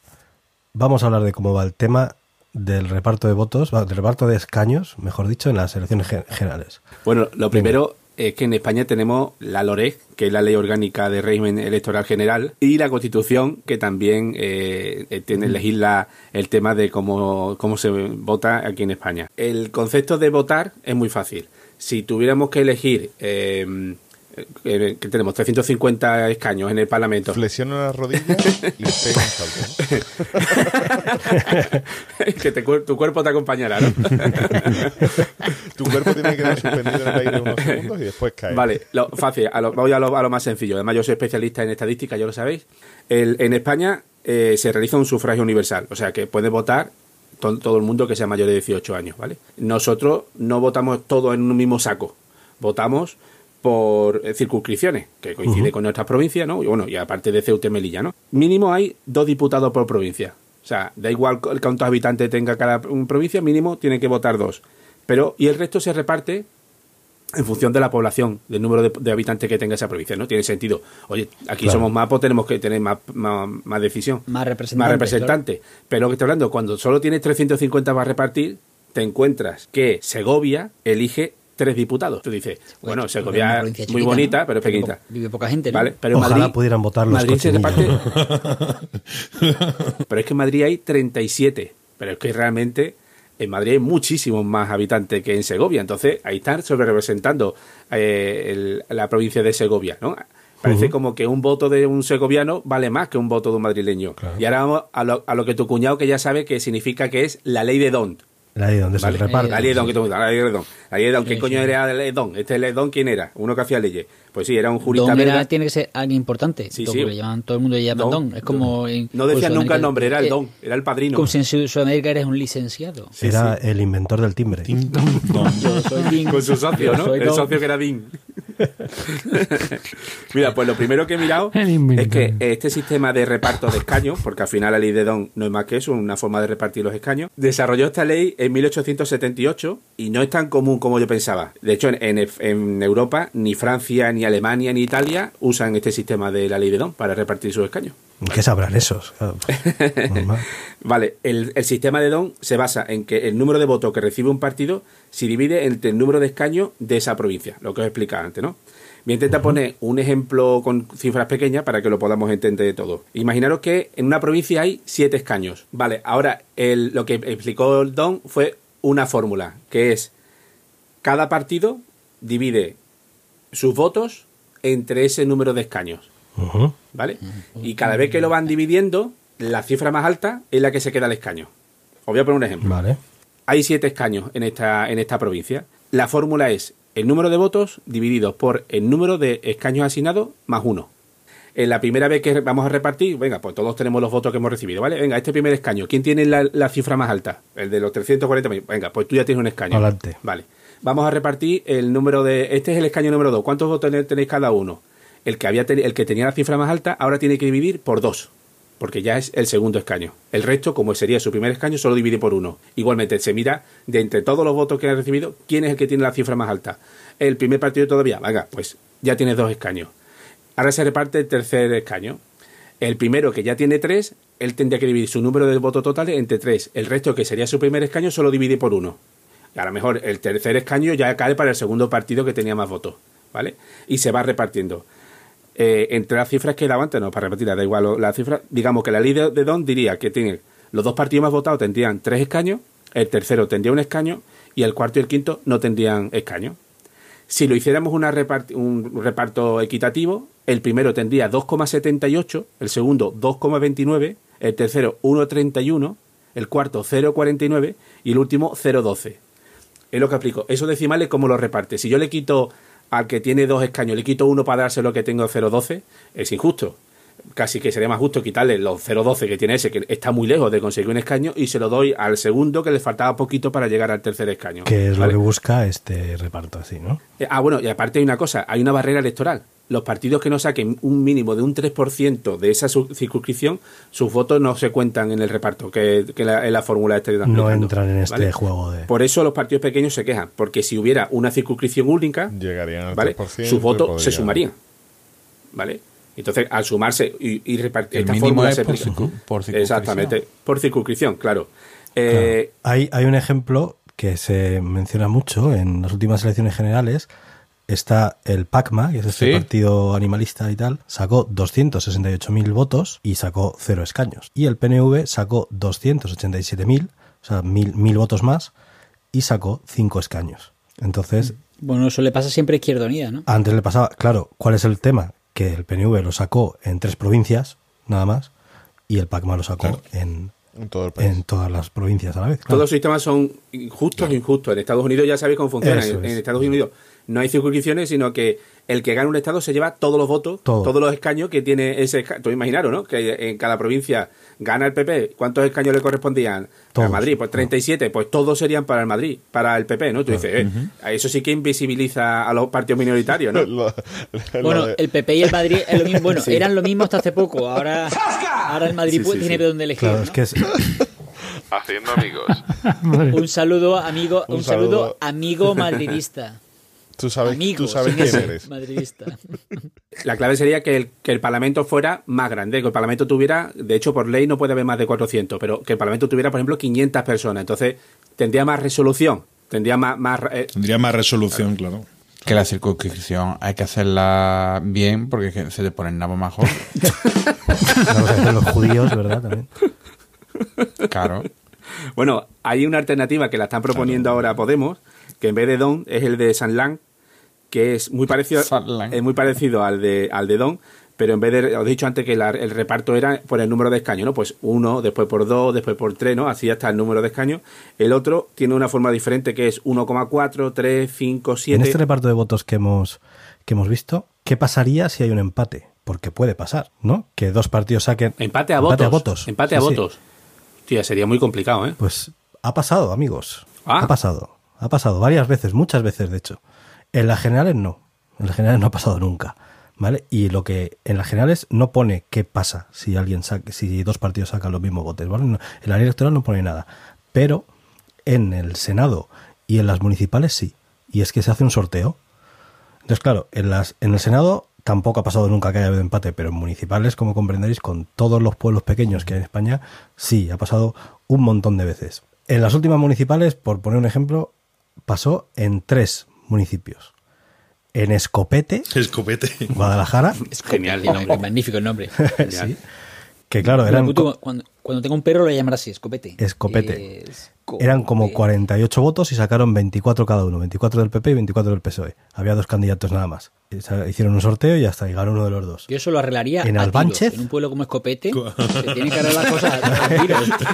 vamos a hablar de cómo va el tema del reparto de votos, va, del reparto de escaños, mejor dicho, en las elecciones gen- generales. Bueno, lo primero es que en España tenemos la LOREG, que es la Ley Orgánica de Régimen Electoral General, y la Constitución, que también eh, eh, tiene legisla el tema de cómo, cómo se vota aquí en España. El concepto de votar es muy fácil. Si tuviéramos que elegir, eh, eh, que tenemos 350 escaños en el Parlamento, Flexiona las rodillas y pega un salto. que te tu cuerpo te acompañará, ¿no? Tu cuerpo tiene que quedar suspendido en el aire unos segundos y después cae. Vale, lo, fácil, a lo, voy a lo, a lo más sencillo. Además, yo soy especialista en estadística, ya lo sabéis. El- en España eh, se realiza un sufragio universal, o sea que puede votar to- todo el mundo que sea mayor de 18 años, ¿vale? Nosotros no votamos todos en un mismo saco, votamos por circunscripciones, que coincide con nuestras provincias, ¿no? Y bueno, y aparte de Ceuta y Melilla, ¿no? Mínimo hay dos diputados por provincia. O sea, da igual cu- cuántos habitantes tenga cada provincia, mínimo tienen que votar dos. Pero, y el resto se reparte en función de la población, del número de, de habitantes que tenga esa provincia, ¿no? Tiene sentido. Oye, aquí Claro. somos más, pues tenemos que tener más, más, más decisión. Más representantes, Más representantes. Pero lo que estoy hablando, cuando solo tienes 350 para repartir, te encuentras que Segovia elige tres diputados. Tú dices, bueno, Pues, Segovia es muy chiquita, bonita, ¿no? pero es Vive pequeñita. Vive poca gente, ¿no? ¿Vale? Pero en Ojalá Madrid, pudieran votar los Madrid se reparte. pero es que en Madrid hay 37. Pero es que realmente en Madrid hay muchísimos más habitantes que en Segovia. Entonces ahí están sobre representando eh, el- la provincia de Segovia, ¿no? Parece como que un voto de un segoviano vale más que un voto de un madrileño. Y ahora vamos a lo, a lo que tu cuñado que ya sabe que significa que es la ley de Don. La ley donde ¿vale? se reparte. La ley de Don, que tú- la ley de Don. La de Don. ¿Qué Sí, coño sí. era la ley de Don? Este ley de Don, ¿quién era? Uno que hacía leyes. Pues sí, era un jurista Don era- tiene que ser alguien importante. Sí, sí. le llaman- todo el mundo le llama Don. Don. Es como. en- No decían nunca el nombre, era el eh, Don, era el padrino. Como si en Sud- Sudamérica eres un licenciado. Era el inventor del timbre. Yo soy. Con su socio, ¿no? El Don. socio que era Dean. Mira, pues lo primero que he mirado es que este sistema de reparto de escaños, porque al final la ley de Don no es más que eso, una forma de repartir los escaños, desarrolló esta ley en 1878 y no es tan común como yo pensaba. De hecho, en, en- en Europa ni Francia, ni Alemania, ni Italia usan este sistema de la ley de Don para repartir sus escaños. ¿Qué sabrán esos? Claro. Vale, el, el sistema de Don se basa en que el número de votos que recibe un partido se divide entre el número de escaños de esa provincia, lo que os explicaba antes, ¿no? Voy a intentar poner un ejemplo con cifras pequeñas para que lo podamos entender todo. Imaginaros que en una provincia hay siete escaños. Vale, ahora el- lo que explicó el Don fue una fórmula, que es cada partido divide sus votos entre ese número de escaños. ¿Vale? Y cada vez que lo van dividiendo, la cifra más alta es la que se queda al escaño. Os voy a poner un ejemplo. Vale. Hay siete escaños en esta, en esta provincia. La fórmula es el número de votos divididos por el número de escaños asignados más uno. En la primera vez que vamos a repartir, venga, pues todos tenemos los votos que hemos recibido, ¿vale? Venga, este primer escaño, ¿quién tiene la, la cifra más alta? El de los 340 mil. Venga, pues tú ya tienes un escaño. Adelante. Vale. Vamos a repartir el número de. Este es el escaño número 2. ¿Cuántos votos tenéis cada uno? El que, había el que tenía la cifra más alta ahora tiene que dividir por dos. Porque ya es el segundo escaño. El resto, como sería su primer escaño, solo divide por uno. Igualmente, se mira de entre todos los votos que ha recibido, quién es el que tiene la cifra más alta. El primer partido todavía. Venga, pues ya tienes dos escaños. Ahora se reparte el tercer escaño. El primero, que ya tiene tres, él tendría que dividir su número de votos totales entre tres. El resto, que sería su primer escaño, solo divide por uno. A lo mejor el tercer escaño ya cae para el segundo partido que tenía más votos. ¿Vale? Y se va repartiendo. Eh, entre las cifras que dado antes, no, para repetirlas, da igual lo- la cifra. Digamos que la ley de, Don diría que tiene los dos partidos más votados tendrían tres escaños, el tercero tendría un escaño y el cuarto y el quinto no tendrían escaño. Si lo hiciéramos un reparto equitativo, el primero tendría 2,78, el segundo 2,29, el tercero 1,31, el cuarto 0,49 y el último 0,12. Es lo que explico. Esos decimales, ¿cómo los reparte? Si yo le quito al que tiene dos escaños, le quito uno para dárselo que tengo 0,12, es injusto. Casi que sería más justo quitarle los 0,12 que tiene ese, que está muy lejos de conseguir un escaño, y se lo doy al segundo que le faltaba poquito para llegar al tercer escaño. Que es ¿vale? lo que busca este reparto así, ¿no? Eh, Ah, bueno, y aparte hay una cosa, hay una barrera electoral. Los partidos que no saquen un mínimo de un 3% de esa circunscripción, sus votos no se cuentan en el reparto, que, que la, es la fórmula este No entran en este ¿vale? juego de... Por eso los partidos pequeños se quejan, porque si hubiera una circunscripción única, Llegarían al ¿vale? 3%. sus votos se sumarían. ¿Vale? Entonces, al sumarse y, y repartir El esta fórmula es se por por circunscripción. Exactamente, por circunscripción, claro. Eh, Hay, hay un ejemplo que se menciona mucho en las últimas elecciones generales. Está el PACMA, que es este Sí. partido animalista y tal, sacó 268.000 votos y sacó cero escaños. Y el PNV sacó 287.000, o sea, mil, mil votos más, y sacó cinco escaños. Entonces, Bueno, eso le pasa siempre a Izquierda Unida, ¿no? antes le pasaba, claro, ¿cuál es el tema? Que el PNV lo sacó en tres provincias, nada más, y el PACMA lo sacó en, En todo el país. en todas las provincias a la vez. claro. Todos los sistemas son justos e injustos. En Estados Unidos ya sabéis cómo funciona. Es. en Estados Unidos no hay circunscripciones, sino que el que gana un estado se lleva todos los votos, Todo. todos los escaños que tiene ese escaño. Imaginaros, ¿no? Que en cada provincia gana el PP. ¿Cuántos escaños le correspondían? Todos. A Madrid, pues 37. Pues todos serían para el Madrid, para el PP, ¿no? Tú dices, eh, eso sí que invisibiliza a los partidos minoritarios, ¿no? Lo- lo Bueno, de- el PP y el Madrid es lo mismo. Bueno, Sí. eran lo mismo hasta hace poco. Ahora, ahora el Madrid Sí, pues, sí, tiene sí. de dónde elegir. Claro, ¿no? es que es, Haciendo amigos. Un saludo, amigo, un, Un saludo, saludo. amigo madridista. Tú sabes, amigo, tú sabes quién eres. Madridista. La clave sería que el, que el Parlamento fuera más grande, que el Parlamento tuviera, de hecho por ley no puede haber más de 400, pero que el Parlamento tuviera, por ejemplo, 500 personas. Entonces tendría más resolución, tendría más... más eh, Tendría más resolución, claro. Que la circunscripción hay que hacerla bien porque se te pone el nabo más joven. una cosa que hacen los judíos, ¿verdad? También. Claro. Bueno, hay una alternativa que la están proponiendo ahora Podemos, que en vez de Don es el de San Lang, que es muy parecido, es muy parecido al de, al de Don, pero en vez de, os he dicho antes que la- el reparto era por el número de escaños, ¿no? Pues uno, después por dos, después por tres, ¿no? Así hasta el número de escaños. El otro tiene una forma diferente que es 1,4, 3, 5, En 7. este reparto de votos que hemos, que hemos visto, ¿qué pasaría si hay un empate? Porque puede pasar, ¿no? Que dos partidos saquen Empate a votos. votos. Empate a Sí, sí. votos. Tía, sería muy complicado, ¿eh? Pues ha pasado, amigos. Ah. Ha pasado. Ha pasado varias veces, muchas veces, de hecho. En las generales no. En las generales no ha pasado nunca. ¿Vale? Y lo que en las generales no pone qué pasa si alguien saque, si dos partidos sacan los mismos votos, ¿vale? En la ley electoral no pone nada. Pero en el Senado y en las municipales sí. Y es que se hace un sorteo. Entonces, claro, en, las, en el Senado tampoco ha pasado nunca que haya habido empate, pero en municipales, como comprenderéis, con todos los pueblos pequeños que hay en España, sí, ha pasado un montón de veces. En las últimas municipales, por poner un ejemplo, pasó en tres municipios. En Escopete, Escopete. Guadalajara, Es Genial, el nombre, magnífico el nombre. sí, que claro, eran, Cuando, cuando, tenga un perro lo voy a llamar así, escopete. Escopete. Escopete. eran como 48 votos y sacaron 24 cada uno, 24 del PP y 24 del PSOE. Había dos candidatos nada más. Hicieron un sorteo y hasta llegaron uno de los dos. Yo eso lo arreglaría En a Albánchez. tiros. En un pueblo como Escopete se tiene que arreglar cosas a tiros, tío.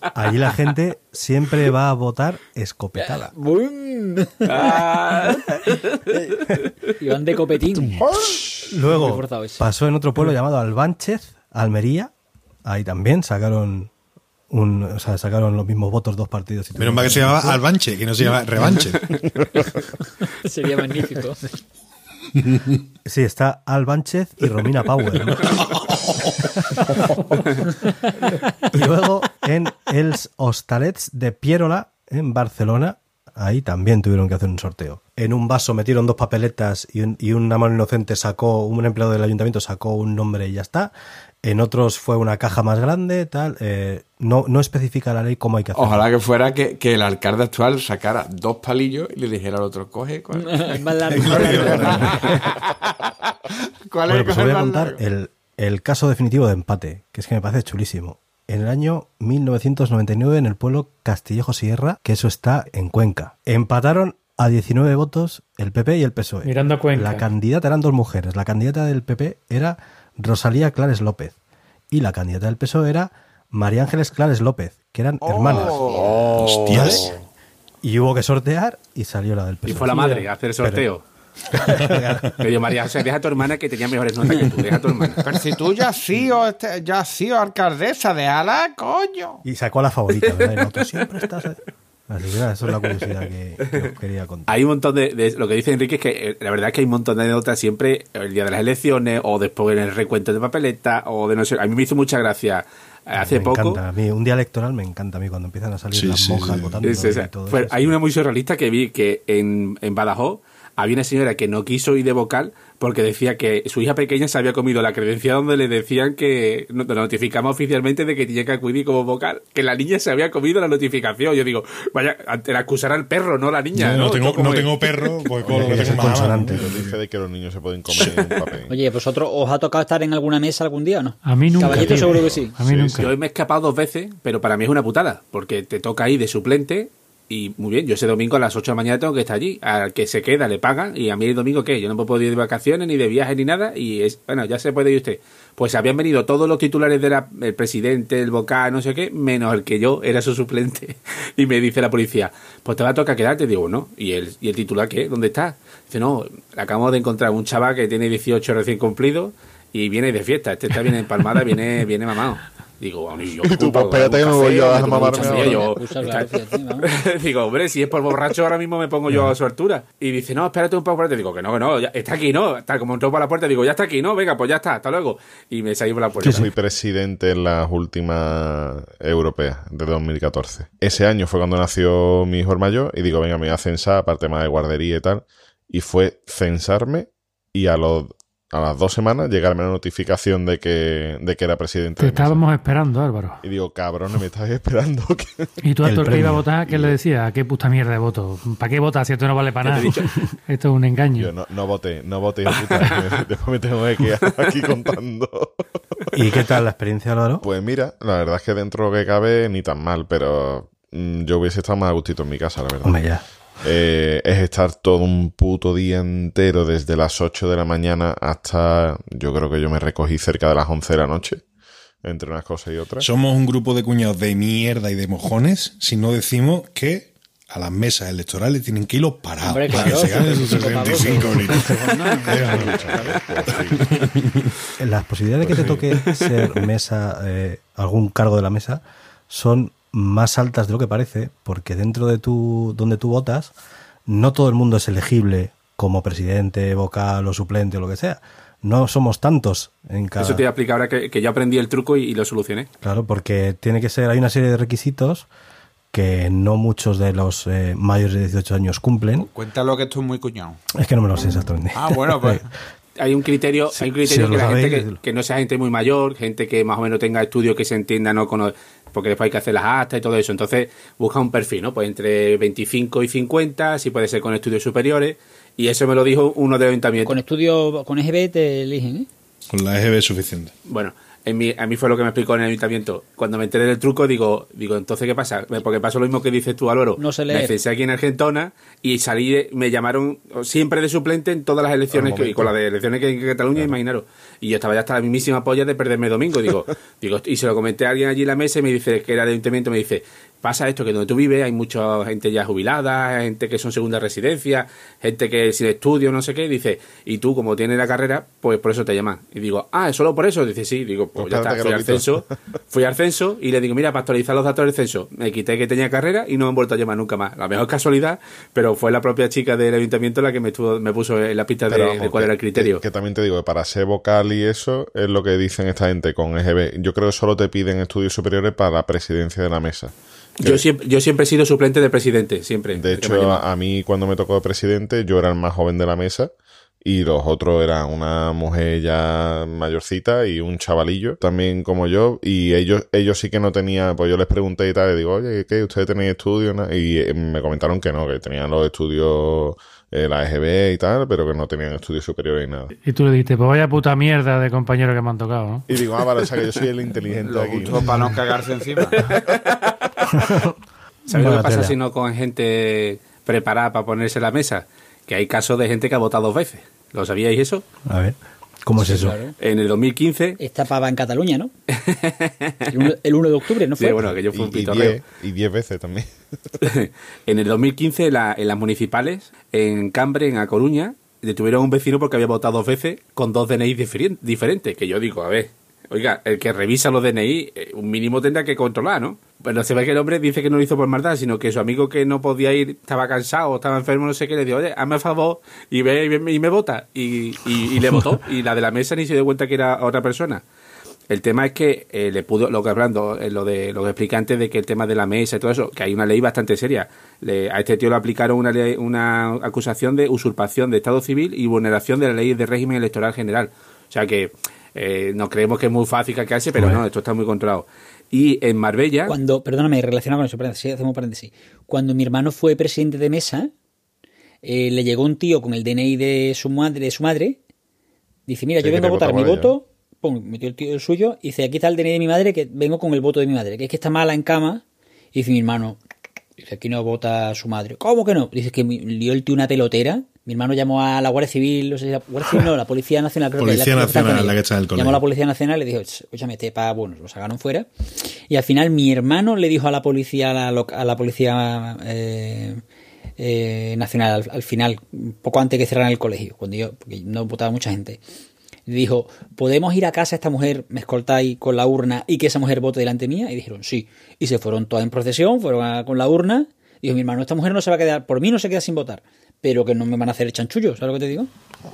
Allí la gente siempre va a votar escopetada. ¡Bum! y van de copetín. Luego pasó en otro pueblo llamado Albánchez, Almería. Ahí también sacaron un, o sea, sacaron los mismos votos dos partidos. y Menos mal que se llamaba Albanche, que no se llama Revanche. Sería magnífico. Sí, está Albánchez y Romina Power. ¿no? y luego en Els Hostalets de Pierola, en Barcelona, ahí también tuvieron que hacer un sorteo. En un vaso metieron dos papeletas y, un- y una mano inocente sacó, un empleado del ayuntamiento sacó un nombre y ya está. En otros fue una caja más grande, tal. eh, no, no especifica la ley cómo hay que hacerlo. Ojalá que fuera que, que el alcalde actual sacara dos palillos y le dijera al otro, coge. ¿Cuál, Es más largo. cuál Bueno, es pues os el voy a más contar el, el caso definitivo de empate, que es que me parece chulísimo. En el año 1999, en el pueblo Castillejo Sierra, que eso está en Cuenca, empataron a 19 votos el PP y el PSOE. Mirando a Cuenca. La candidata eran dos mujeres. La candidata del PP era Rosalía Clares López y la candidata del PSOE era María Ángeles Clares López, que eran hermanas. Oh. Hostias. Y hubo que sortear y salió la del Y PSOE. fue la madre a hacer el sorteo. Me dijo, María José, deja a tu hermana que tenía mejores notas que tú, deja a tu hermana. Pero si tú ya has sido, este, ya has sido alcaldesa, déjala, coño. Y sacó a la favorita, ¿verdad? Y la otra, siempre estás... ahí". Así que nada, eso es la curiosidad que, que os quería contar. Hay un montón de, de- Lo que dice Enrique es que eh, la verdad es que hay un montón de anécdotas siempre el día de las elecciones o después en el recuento de papeleta o de no sé. A mí me hizo mucha gracia hace me poco. encanta a mí, un día electoral me encanta a mí cuando empiezan a salir Sí, las sí, monjas sí. votando Es esa. y todo Pues eso. hay una muy surrealista que vi que en, en Badajoz había una señora que no quiso ir de vocal porque decía que su hija pequeña se había comido la credencial donde le decían que nos notificamos oficialmente de que tenía que acudir como vocal, que la niña se había comido la notificación. Yo digo, vaya, ante la acusar al perro, no la niña. No, tengo, no tengo perro, pues con lo que tengo consonante. Yo dije de que los niños se pueden comer en papel. Oye, ¿vosotros os ha tocado estar en alguna mesa algún día o no? A mí nunca. Caballito seguro que sí. A mí Sí, nunca. Yo me he escapado dos veces, pero para mí es una putada, porque te toca ir de suplente y muy bien, yo ese domingo a las 8 de la mañana tengo que estar allí. Al que se queda le pagan y a mí el domingo qué, yo no puedo ir de vacaciones ni de viaje ni nada y es, bueno, ya se puede ir usted. Pues habían venido todos los titulares del presidente, el vocal, no sé qué, menos el que yo era su suplente. Y me dice la policía, pues te va a tocar quedarte. Digo, no. ¿Y el, ¿Y el titular qué? ¿Dónde está? Dice, no, acabamos de encontrar un chaval que tiene 18 recién cumplidos y viene de fiesta. Este está bien empalmada, viene, viene mamado. Digo, bueno, y yo, Y tú, pues, espérate que me voy yo a mamarme yo-. Digo, hombre, si es por borracho, ahora mismo me pongo yo a su altura. Y dice, no, espérate un poco, espérate. Digo, que no, que no, ya- está aquí, ¿no? Está como entró por la puerta, digo, ya está aquí, ¿no? Venga, pues ya está, hasta luego. Y me salí por la puerta. Fui presidente en las últimas europeas de 2014. Ese año fue cuando nació mi hijo el mayor y digo, venga, me voy a censar, aparte más de guardería y tal. Y fue censarme y a los a las dos semanas llegarme la notificación de que, de que era presidente Te estábamos esperando, Álvaro. Y digo, cabrón, me estáis esperando. que- Y tú a El todo el que iba a votar, ¿qué le decías? ¿A qué puta mierda de voto? ¿Para qué votas si esto no vale para nada? esto es un engaño. Yo no, no voté, no voté, puta, después me tengo que quedar aquí contando. ¿Y qué tal la experiencia, Álvaro? Pues mira, la verdad es que dentro de lo que cabe ni tan mal, pero mm, yo hubiese estado más a gustito en mi casa, la verdad. Hombre, ya. Eh, es estar todo un puto día entero desde las 8 de la mañana hasta, yo creo que yo me recogí cerca de las 11 de la noche, entre unas cosas y otras. Somos un grupo de cuñados de mierda y de mojones si no decimos que a las mesas electorales tienen que ir los parados Hombre, para claro, que se ganen sus 65 pavos, 65 euros. Las posibilidades de que te toque ser mesa, eh, algún cargo de la mesa, son más altas de lo que parece, porque dentro de tu, donde tú votas, no todo el mundo es elegible como presidente, vocal o suplente o lo que sea. No somos tantos en cada. Eso te iba a explicar ahora que, que yo aprendí el truco y, y lo solucioné. Claro, porque tiene que ser, hay una serie de requisitos que no muchos de los eh, mayores de 18 años cumplen. Cuéntalo que esto es muy cuñado. Es que no me lo sé exactamente. Ah, bueno, pues. Hay un criterio, Sí, hay un criterio si que la gente que, no sea gente muy mayor, gente que más o menos tenga estudios que se entienda, no cono- porque después hay que hacer las actas y todo eso. Entonces, busca un perfil, ¿no? Pues entre 25 y 50, si puede ser con estudios superiores. Y eso me lo dijo uno del ayuntamiento. Con estudio, con EGB te eligen, ¿eh? Con la EGB es suficiente. Bueno, en mi- a mí fue lo que me explicó en el ayuntamiento. Cuando me enteré del truco, digo, digo, entonces, ¿qué pasa? Porque pasó lo mismo que dices tú, Álvaro. No sé Me leer. censé aquí en Argentona y salí, de- me llamaron siempre de suplente en todas las elecciones, Al que, con las de elecciones que hay en Cataluña, imaginaros. Y yo estaba ya hasta la mismísima polla de perderme domingo. Digo, digo, y se lo comenté a alguien allí en la mesa y me dice, que era del ayuntamiento, me dice, pasa esto, que donde tú vives hay mucha gente ya jubilada, gente que son segunda residencia, gente que sin estudio, no sé qué, dice, y tú como tienes la carrera, pues por eso te llaman. Y digo, ah, ¿es solo por eso? Dice, sí, digo, pues, Pues ya está, fui al censo, fui al censo y le digo, mira, para actualizar los datos del censo, me quité que tenía carrera y no me han vuelto a llamar nunca más. La mejor casualidad, pero fue la propia chica del ayuntamiento la que me, estuvo, me puso en la pista de, cuál que- era el criterio. Que, que también te digo para ser vocal y eso es lo que dicen esta gente con EGB. Yo creo que solo te piden estudios superiores para la presidencia de la mesa. Yo, siempre, yo siempre he sido suplente del presidente, siempre. De hecho, a, mí cuando me tocó de presidente, yo era el más joven de la mesa y los otros eran una mujer ya mayorcita y un chavalillo también como yo y ellos ellos sí que no tenían, pues yo les pregunté y tal, y digo, oye, ¿qué? ¿Ustedes tenéis estudios? no?". Y eh, me comentaron que no, que tenían los estudios, eh, la EGB y tal, pero que no tenían estudios superiores ni nada. Y tú le dijiste, pues vaya puta mierda de compañero que me han tocado, ¿no? Y digo, ah, vale, o sea que yo soy el inteligente Lo aquí. justo para no cagarse encima. ¿Sabes lo que pasa si no con gente preparada para ponerse en la mesa? Que hay casos de gente que ha votado dos veces. ¿Lo sabíais eso? A ver. ¿Cómo es eso? Claro. En el 2015, Esta pava en Cataluña, ¿no? El 1, el 1 de octubre, ¿no fue? sí, bueno, que yo fui Y, un pitorreo. diez, y diez veces también. en el 2015, la- en las municipales, en Cambre, en A Coruña, detuvieron a un vecino porque había votado dos veces con dos DNI diferentes. Que yo digo, a ver, oiga, el que revisa los DNI, eh, un mínimo tendrá que controlar, ¿no? Pero se ve que el hombre dice que no lo hizo por maldad, sino que su amigo que no podía ir estaba cansado, estaba enfermo, no sé qué, le dijo, oye, hazme a favor y ve y, ve- y me vota. Y, y- y le votó. y la de la mesa ni se dio cuenta que era otra persona. El tema es que eh, le pudo, lo que hablando, eh, lo de lo que expliqué antes de que el tema de la mesa y todo eso, que hay una ley bastante seria. Le- a este tío le aplicaron una, ley- una acusación de usurpación de Estado civil y vulneración de la ley de régimen electoral general. O sea que eh, nos creemos que es muy fácil caquearse, pero Bueno. no, esto está muy controlado. Y en Marbella, Cuando, perdóname, relacionado con eso, paréntesis, hacemos paréntesis. Cuando mi hermano fue presidente de mesa, eh, le llegó un tío con el DNI de su madre, de su madre dice, mira, Sí, yo vengo a votar vota mi ella, voto, pum, metió el tío el suyo, y dice, aquí está el DNI de mi madre, que vengo con el voto de mi madre, que es que está mala en cama, y dice mi hermano, dice, aquí no vota su madre. ¿Cómo que no? Dice que mi- lió el tío una pelotera, mi hermano llamó a la Guardia Civil, no sé si la Guardia Civil no, la Policía Nacional, creo Policía que Nacional, la que está en el colegio. Llamó a la Policía Nacional y le dijo, escúchame, este pa, bueno, lo sacaron fuera. Y al final mi hermano le dijo a la policía, a la, a la policía eh, eh, nacional, al, al final, poco antes que cerraran el colegio, cuando yo, porque no votaba mucha gente, le dijo, ¿podemos ir a casa a esta mujer, me escoltáis con la urna y que esa mujer vote delante mía? Y dijeron, sí. Y se fueron todas en procesión, fueron a- con la urna. Dijo, mi hermano, esta mujer no se va a quedar, por mí no se queda sin votar, pero que no me van a hacer el chanchullo, ¿sabes lo que te digo?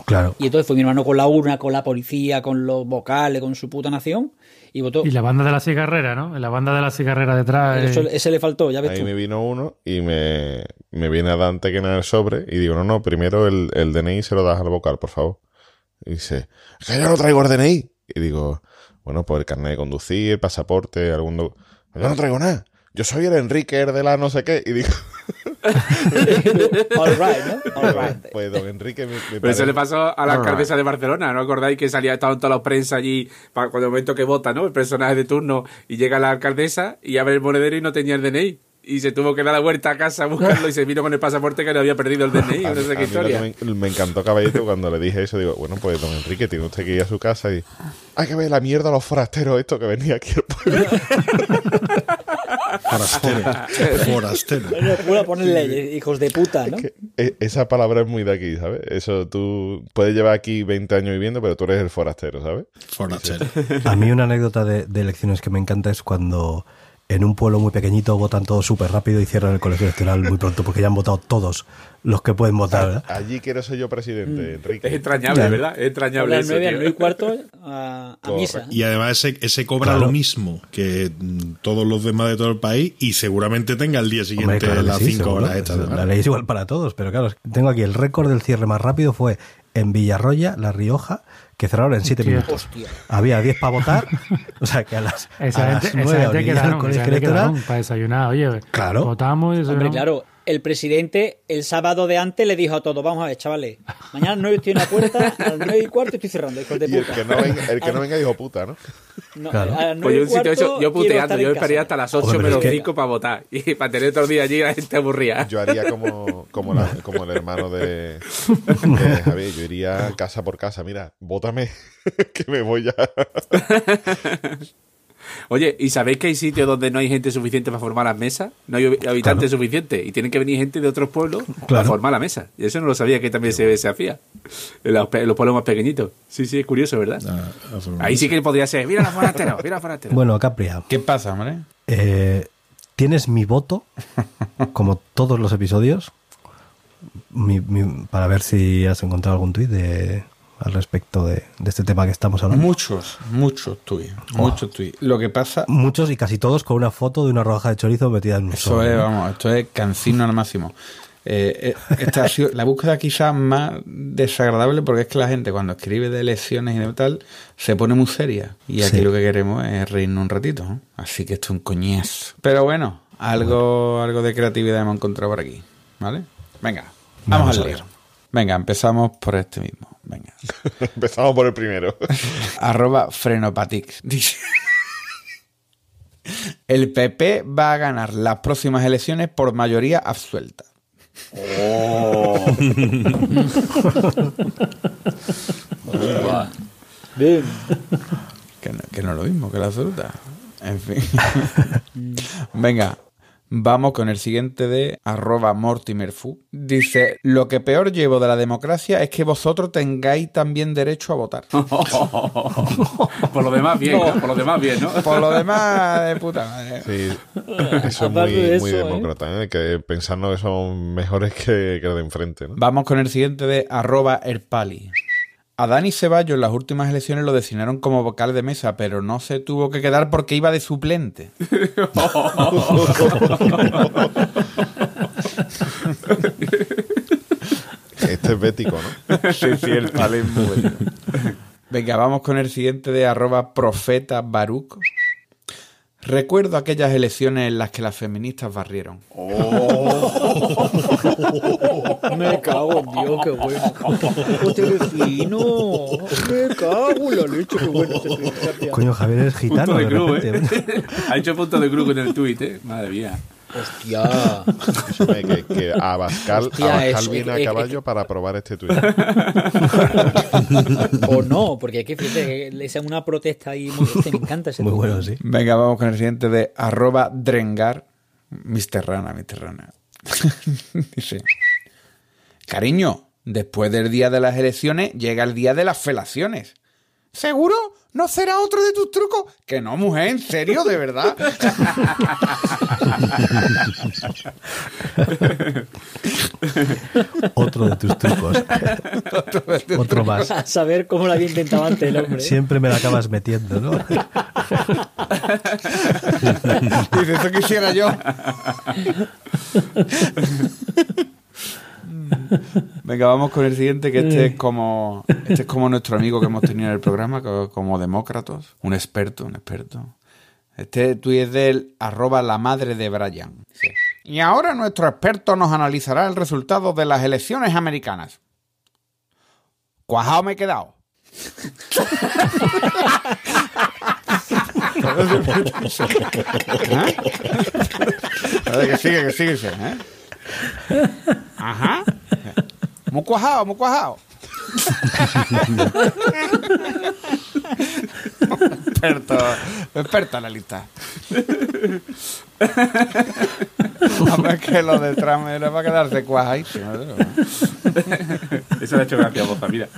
Claro. Y entonces fue mi hermano con la urna, con la policía, con los vocales, con su puta nación, y votó. Y la banda de la cigarrera, ¿no? En la banda de la cigarrera detrás. eh, Eso- ese le faltó, ya ves Ahí tú. me vino uno y me, me viene a Dante que en el sobre y digo, no, no, primero el, el DNI se lo das al vocal, por favor. Y dice, "Es que yo no traigo el DNI. Y digo, bueno, pues el carnet de conducir, el pasaporte, algún... Yo no traigo nada. Yo soy el Enrique el de la no sé qué. Y digo, All right, ¿no? All right. pues don Enrique me, me Pero eso le pasó a la alcaldesa de Barcelona, ¿no acordáis que salía, estaban todas las prensa allí para cuando el momento que vota, ¿no? El personaje de turno y llega la alcaldesa y abre el monedero y no tenía el DNI. Y se tuvo que dar la vuelta a casa a buscarlo y se vino con el pasaporte que no había perdido el DNI. A no mí- sé a qué mí lo que historia. me, me encantó Caballito cuando le dije eso. Digo, bueno, pues don Enrique, tiene usted que ir a su casa y hay que ver la mierda a los forasteros esto que venía aquí al pueblo. Forastero. Forastero. No puedo ponerle hijos de puta, ¿no? Que e- esa palabra es muy de aquí, ¿sabes? Eso tú puedes llevar aquí 20 años viviendo, pero tú eres el forastero, ¿sabes? Forastero. A mí una anécdota de, de elecciones que me encanta es cuando en un pueblo muy pequeñito votan todos súper rápido y cierran el colegio electoral muy pronto porque ya han votado todos los que pueden votar, ¿verdad? Allí quiero ser yo presidente, Enrique. Es entrañable, Ya. ¿verdad? Es entrañable eso, y cuarto a, a misa. Y además ese, ese cobra Claro. lo mismo que mm, todos los demás de todo el país y seguramente tenga el día Hombre, siguiente claro que las sí, 5 seguro. horas estas. de La ley es igual para todos, pero claro, tengo aquí el récord del cierre más rápido fue en Villarroya, La Rioja, que cerraron en 7 Hostia. minutos. Había 10 para votar, o sea que a las, Esa a las gente, 9 esa gente quedaron, esa gente quedaron para desayunar. Oye, Claro. votamos y Hombre, claro, el presidente el sábado de antes le dijo a todos, vamos a ver, chavales, mañana a las nueve estoy en la puerta, a las nueve y cuarto estoy cerrando, hijos de Y el que no venga, el que no venga dijo puta, ¿no? No, Claro. a las Pues yo y cuarto eso, yo puteando, yo esperaría hasta las 8 Hombre, menos es que- 5 para votar. Y para tener todo el día allí la gente aburrida. Yo haría como, como, la- como el hermano de, de Javier. Yo iría casa por casa. Mira, bótame, que me voy ya. Oye, ¿y sabéis que hay sitios donde no hay gente suficiente para formar las mesas? No hay habitantes suficientes y tienen que venir gente de otros pueblos para formar la mesa. Y eso no lo sabía que también se, se hacía en los, pe- en los pueblos más pequeñitos. Sí, sí, es curioso, ¿verdad? Ah. Ahí sí que podría ser. Mira los forasteros, mira los forasteros. Bueno, Capria, ¿Qué pasa, hombre? eh, tienes mi voto, como todos los episodios, mi- mi- para ver si has encontrado algún tuit de, al respecto de, de este tema que estamos hablando. Muchos, muchos tuits. Muchos tuits. Lo que pasa, Muchos y casi todos con una foto de una roja de chorizo metida en un Eso es, ¿no? vamos, esto es cancino al máximo. Eh, eh, esta ha sido la búsqueda quizás más desagradable porque es que la gente cuando escribe de elecciones y de tal se pone muy seria. Y aquí Sí. lo que queremos es reírnos un ratito. ¿no? Así que esto es un coñazo. Pero bueno, algo, algo de creatividad hemos encontrado por aquí. ¿Vale? Venga, vamos, Vamos a lío. ver. Venga, empezamos por este mismo. Venga. Empezamos por el primero. Arroba Frenopatix. Dice. El PP va a ganar las próximas elecciones por mayoría absuelta. Bien. Que no, que no es lo mismo que la absoluta. En fin. Venga, vamos con el siguiente de arroba mortimerfu. Dice, lo que peor llevo de la democracia es que vosotros tengáis también derecho a votar. Por lo demás, bien, ¿no? Por lo demás, bien, ¿no? Por lo demás, de puta madre. Sí, eso es muy, de eso, ¿eh? demócrata, ¿eh? que pensarnos que son mejores que, que los de enfrente. ¿no? Vamos con el siguiente de arroba erpali. A Dani Ceballos en las últimas elecciones lo designaron como vocal de mesa, pero no se tuvo que quedar porque iba de suplente. Este es bético, ¿no? Sí, sí, el pali es muy bueno. Venga, vamos con el siguiente de arroba profeta Baruch. Recuerdo aquellas elecciones en las que las feministas barrieron. Me cago en Dios, qué bueno. Hostia, qué fino. Me cago en la leche, qué bueno. Coño, Javier es Punto gitano de de cruz, repente. ¿eh? Ha hecho punto de cruz en el tuit, ¿eh? Madre mía. Hostia. Escúchame, que, que Abascal, Hostia, Abascal es- viene es- a es- caballo para probar este tuit. O no, porque es que fíjate, que esa es una protesta ahí muy. me encanta ese Muy tuit. bueno, sí. Venga, vamos con el siguiente de arroba Drengar. Mr. Rana, Mr. Rana. Dice, cariño, después del día de las elecciones llega el día de las felaciones. ¿Seguro? ¿No será otro de tus trucos? Que no, mujer, en serio, de verdad. Otro de tus trucos. Otro más. A saber cómo lo había intentado antes el hombre. ¿eh? Siempre me la acabas metiendo, ¿no? Dice, eso quisiera yo. Venga, vamos con el siguiente, que este es como este es como nuestro amigo que hemos tenido en el programa, co- como demócratos, un experto, un experto. Este tuit es del arroba la madre de Brian. Y ahora nuestro experto nos analizará el resultado de las elecciones americanas. Cuajado me he quedado. ¿Eh? Vale, que sigue, que sigue, sí, ¿eh? Ajá. Muy cuajado, muy cuajado. experto, experto en la lista. Hombre, es que lo de Trump era para quedarse cuajadísimo. ¿no? Eso le ha hecho gracia a Boza, mira.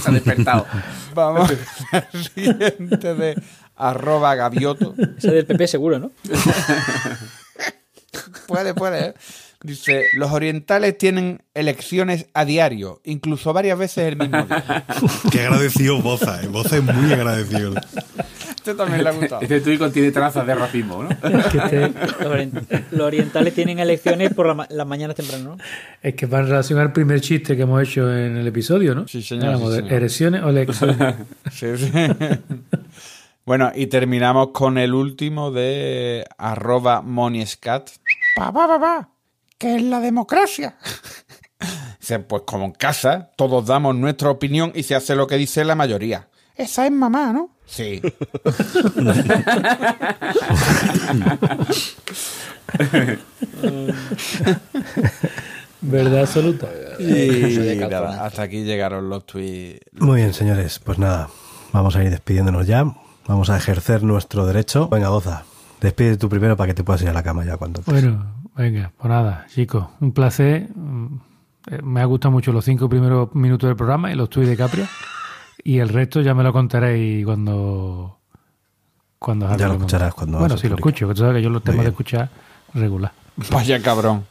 Se ha despertado. Vamos al siguiente de arroba gavioto. Ese del PP seguro, ¿no? Puede, puede. ¿eh? Dice, los orientales tienen elecciones a diario, incluso varias veces el mismo día. Qué agradecido Boza, ¿eh? Boza es muy agradecido. Este también le ha gustado. Este tuit contiene trazas de racismo, ¿no? Es que este- los, orient- los orientales tienen elecciones por la ma- las mañanas temprano, ¿no? Es que va en relación al primer chiste que hemos hecho en el episodio, ¿no? Sí, señor, sí, señor. erecciones o elecciones. Sí, sí. Bueno, y terminamos con el último de arroba moniescat. Pa, pa, pa, pa. ¿Qué es la democracia? Dice, pues como en casa, todos damos nuestra opinión y se hace lo que dice la mayoría. Esa es mamá, ¿no? Sí. Verdad absoluta. Y nada, hasta aquí llegaron los tweets. Muy bien, señores. Pues nada, vamos a ir despidiéndonos ya. Vamos a ejercer nuestro derecho. Venga, Boza, despide tú primero para que te puedas ir a la cama ya cuando te... Bueno, venga, pues nada, chicos, un placer. Mm, Me ha gustado mucho los cinco primeros minutos del programa y los tweets de Capria. Y el resto ya me lo contaréis cuando. cuando Ya lo escucharás cuando Bueno, sí, lo escucho, que tú sabes que yo los temas de escuchar regular. Vaya cabrón.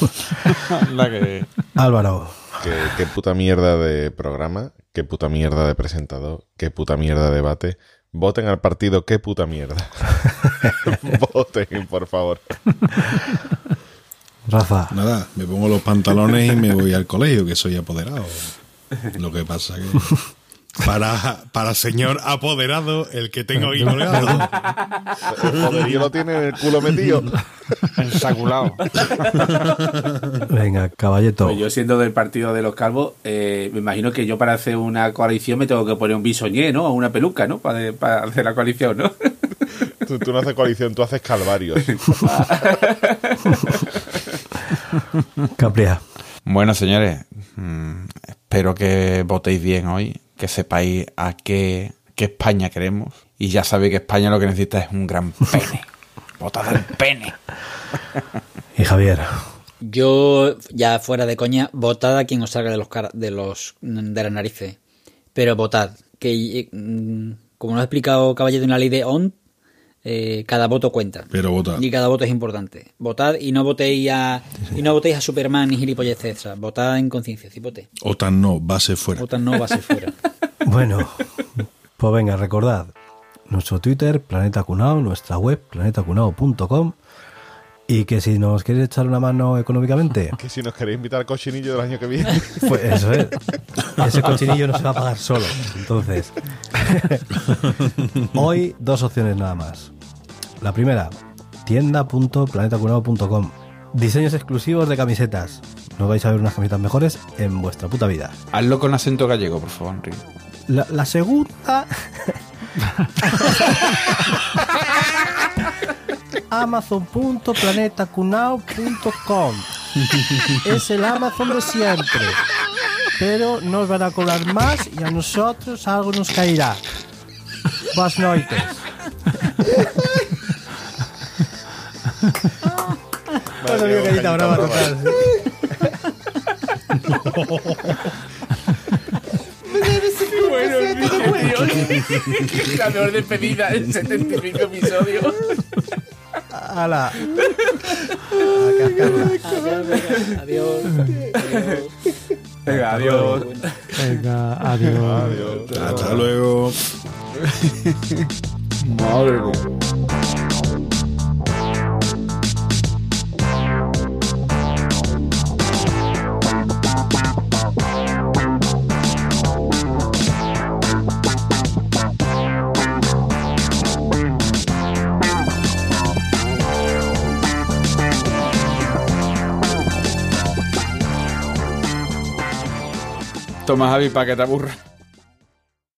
La que- Álvaro, ¿Qué, qué puta mierda de programa, qué puta mierda de presentador, qué puta mierda de debate. Voten al partido, qué puta mierda. Voten, por favor. Rafa, Nada, me pongo los pantalones y me voy al colegio, que soy apoderado. Lo que pasa que... Para, para señor apoderado, el que tengo aquí colgado. El poderío lo tiene en el culo metido. Ensaculado. venga, caballeto. Pues yo siendo del partido de los calvos, eh, me imagino que yo para hacer una coalición me tengo que poner un bisoñé, ¿no? O una peluca, ¿no? Para, para hacer la coalición, ¿no? Tú, tú no haces coalición, tú haces calvarios. Capria. Bueno, señores, mm, espero que votéis bien hoy, que sepáis a qué, qué España queremos. Y ya sabéis que España lo que necesita es un gran pene. Votad el pene. Y Javier, Yo, ya fuera de coña, votad a quien os salga de los de los de las narices. Pero votad. Que mm, como nos ha explicado Caballero en la ley de ON, eh, cada voto cuenta. Pero vota. Y cada voto es importante. Votad y no votéis a y no votéis a Superman ni gilipolleces extra. Votad en conciencia, voté. OTAN no, base fuera. Votad no va a ser fuera. bueno, pues venga, recordad nuestro Twitter, Planeta Cunao, nuestra web, planetacunao.com y que si nos queréis echar una mano económicamente, Que si nos queréis invitar al cochinillo del año que viene. pues eso es. Ese cochinillo no se va a pagar solo. Entonces, hoy dos opciones nada más. La primera, tienda.planetacunao.com. Diseños exclusivos de camisetas. No vais a ver unas camisetas mejores en vuestra puta vida. Hazlo con acento gallego, por favor, Enrique. La, la segunda. Amazon.planetacunao.com Es el Amazon de siempre. Pero nos van a cobrar más y a nosotros algo nos caerá. Buenas noites. Bueno, mi carita brava total. La mejor despedida en 75 episodios. Ala. A cascarla. Adiós. Venga, adiós. Venga, adiós. Hasta luego. Madre mía. Toma, Javi, para que te aburra.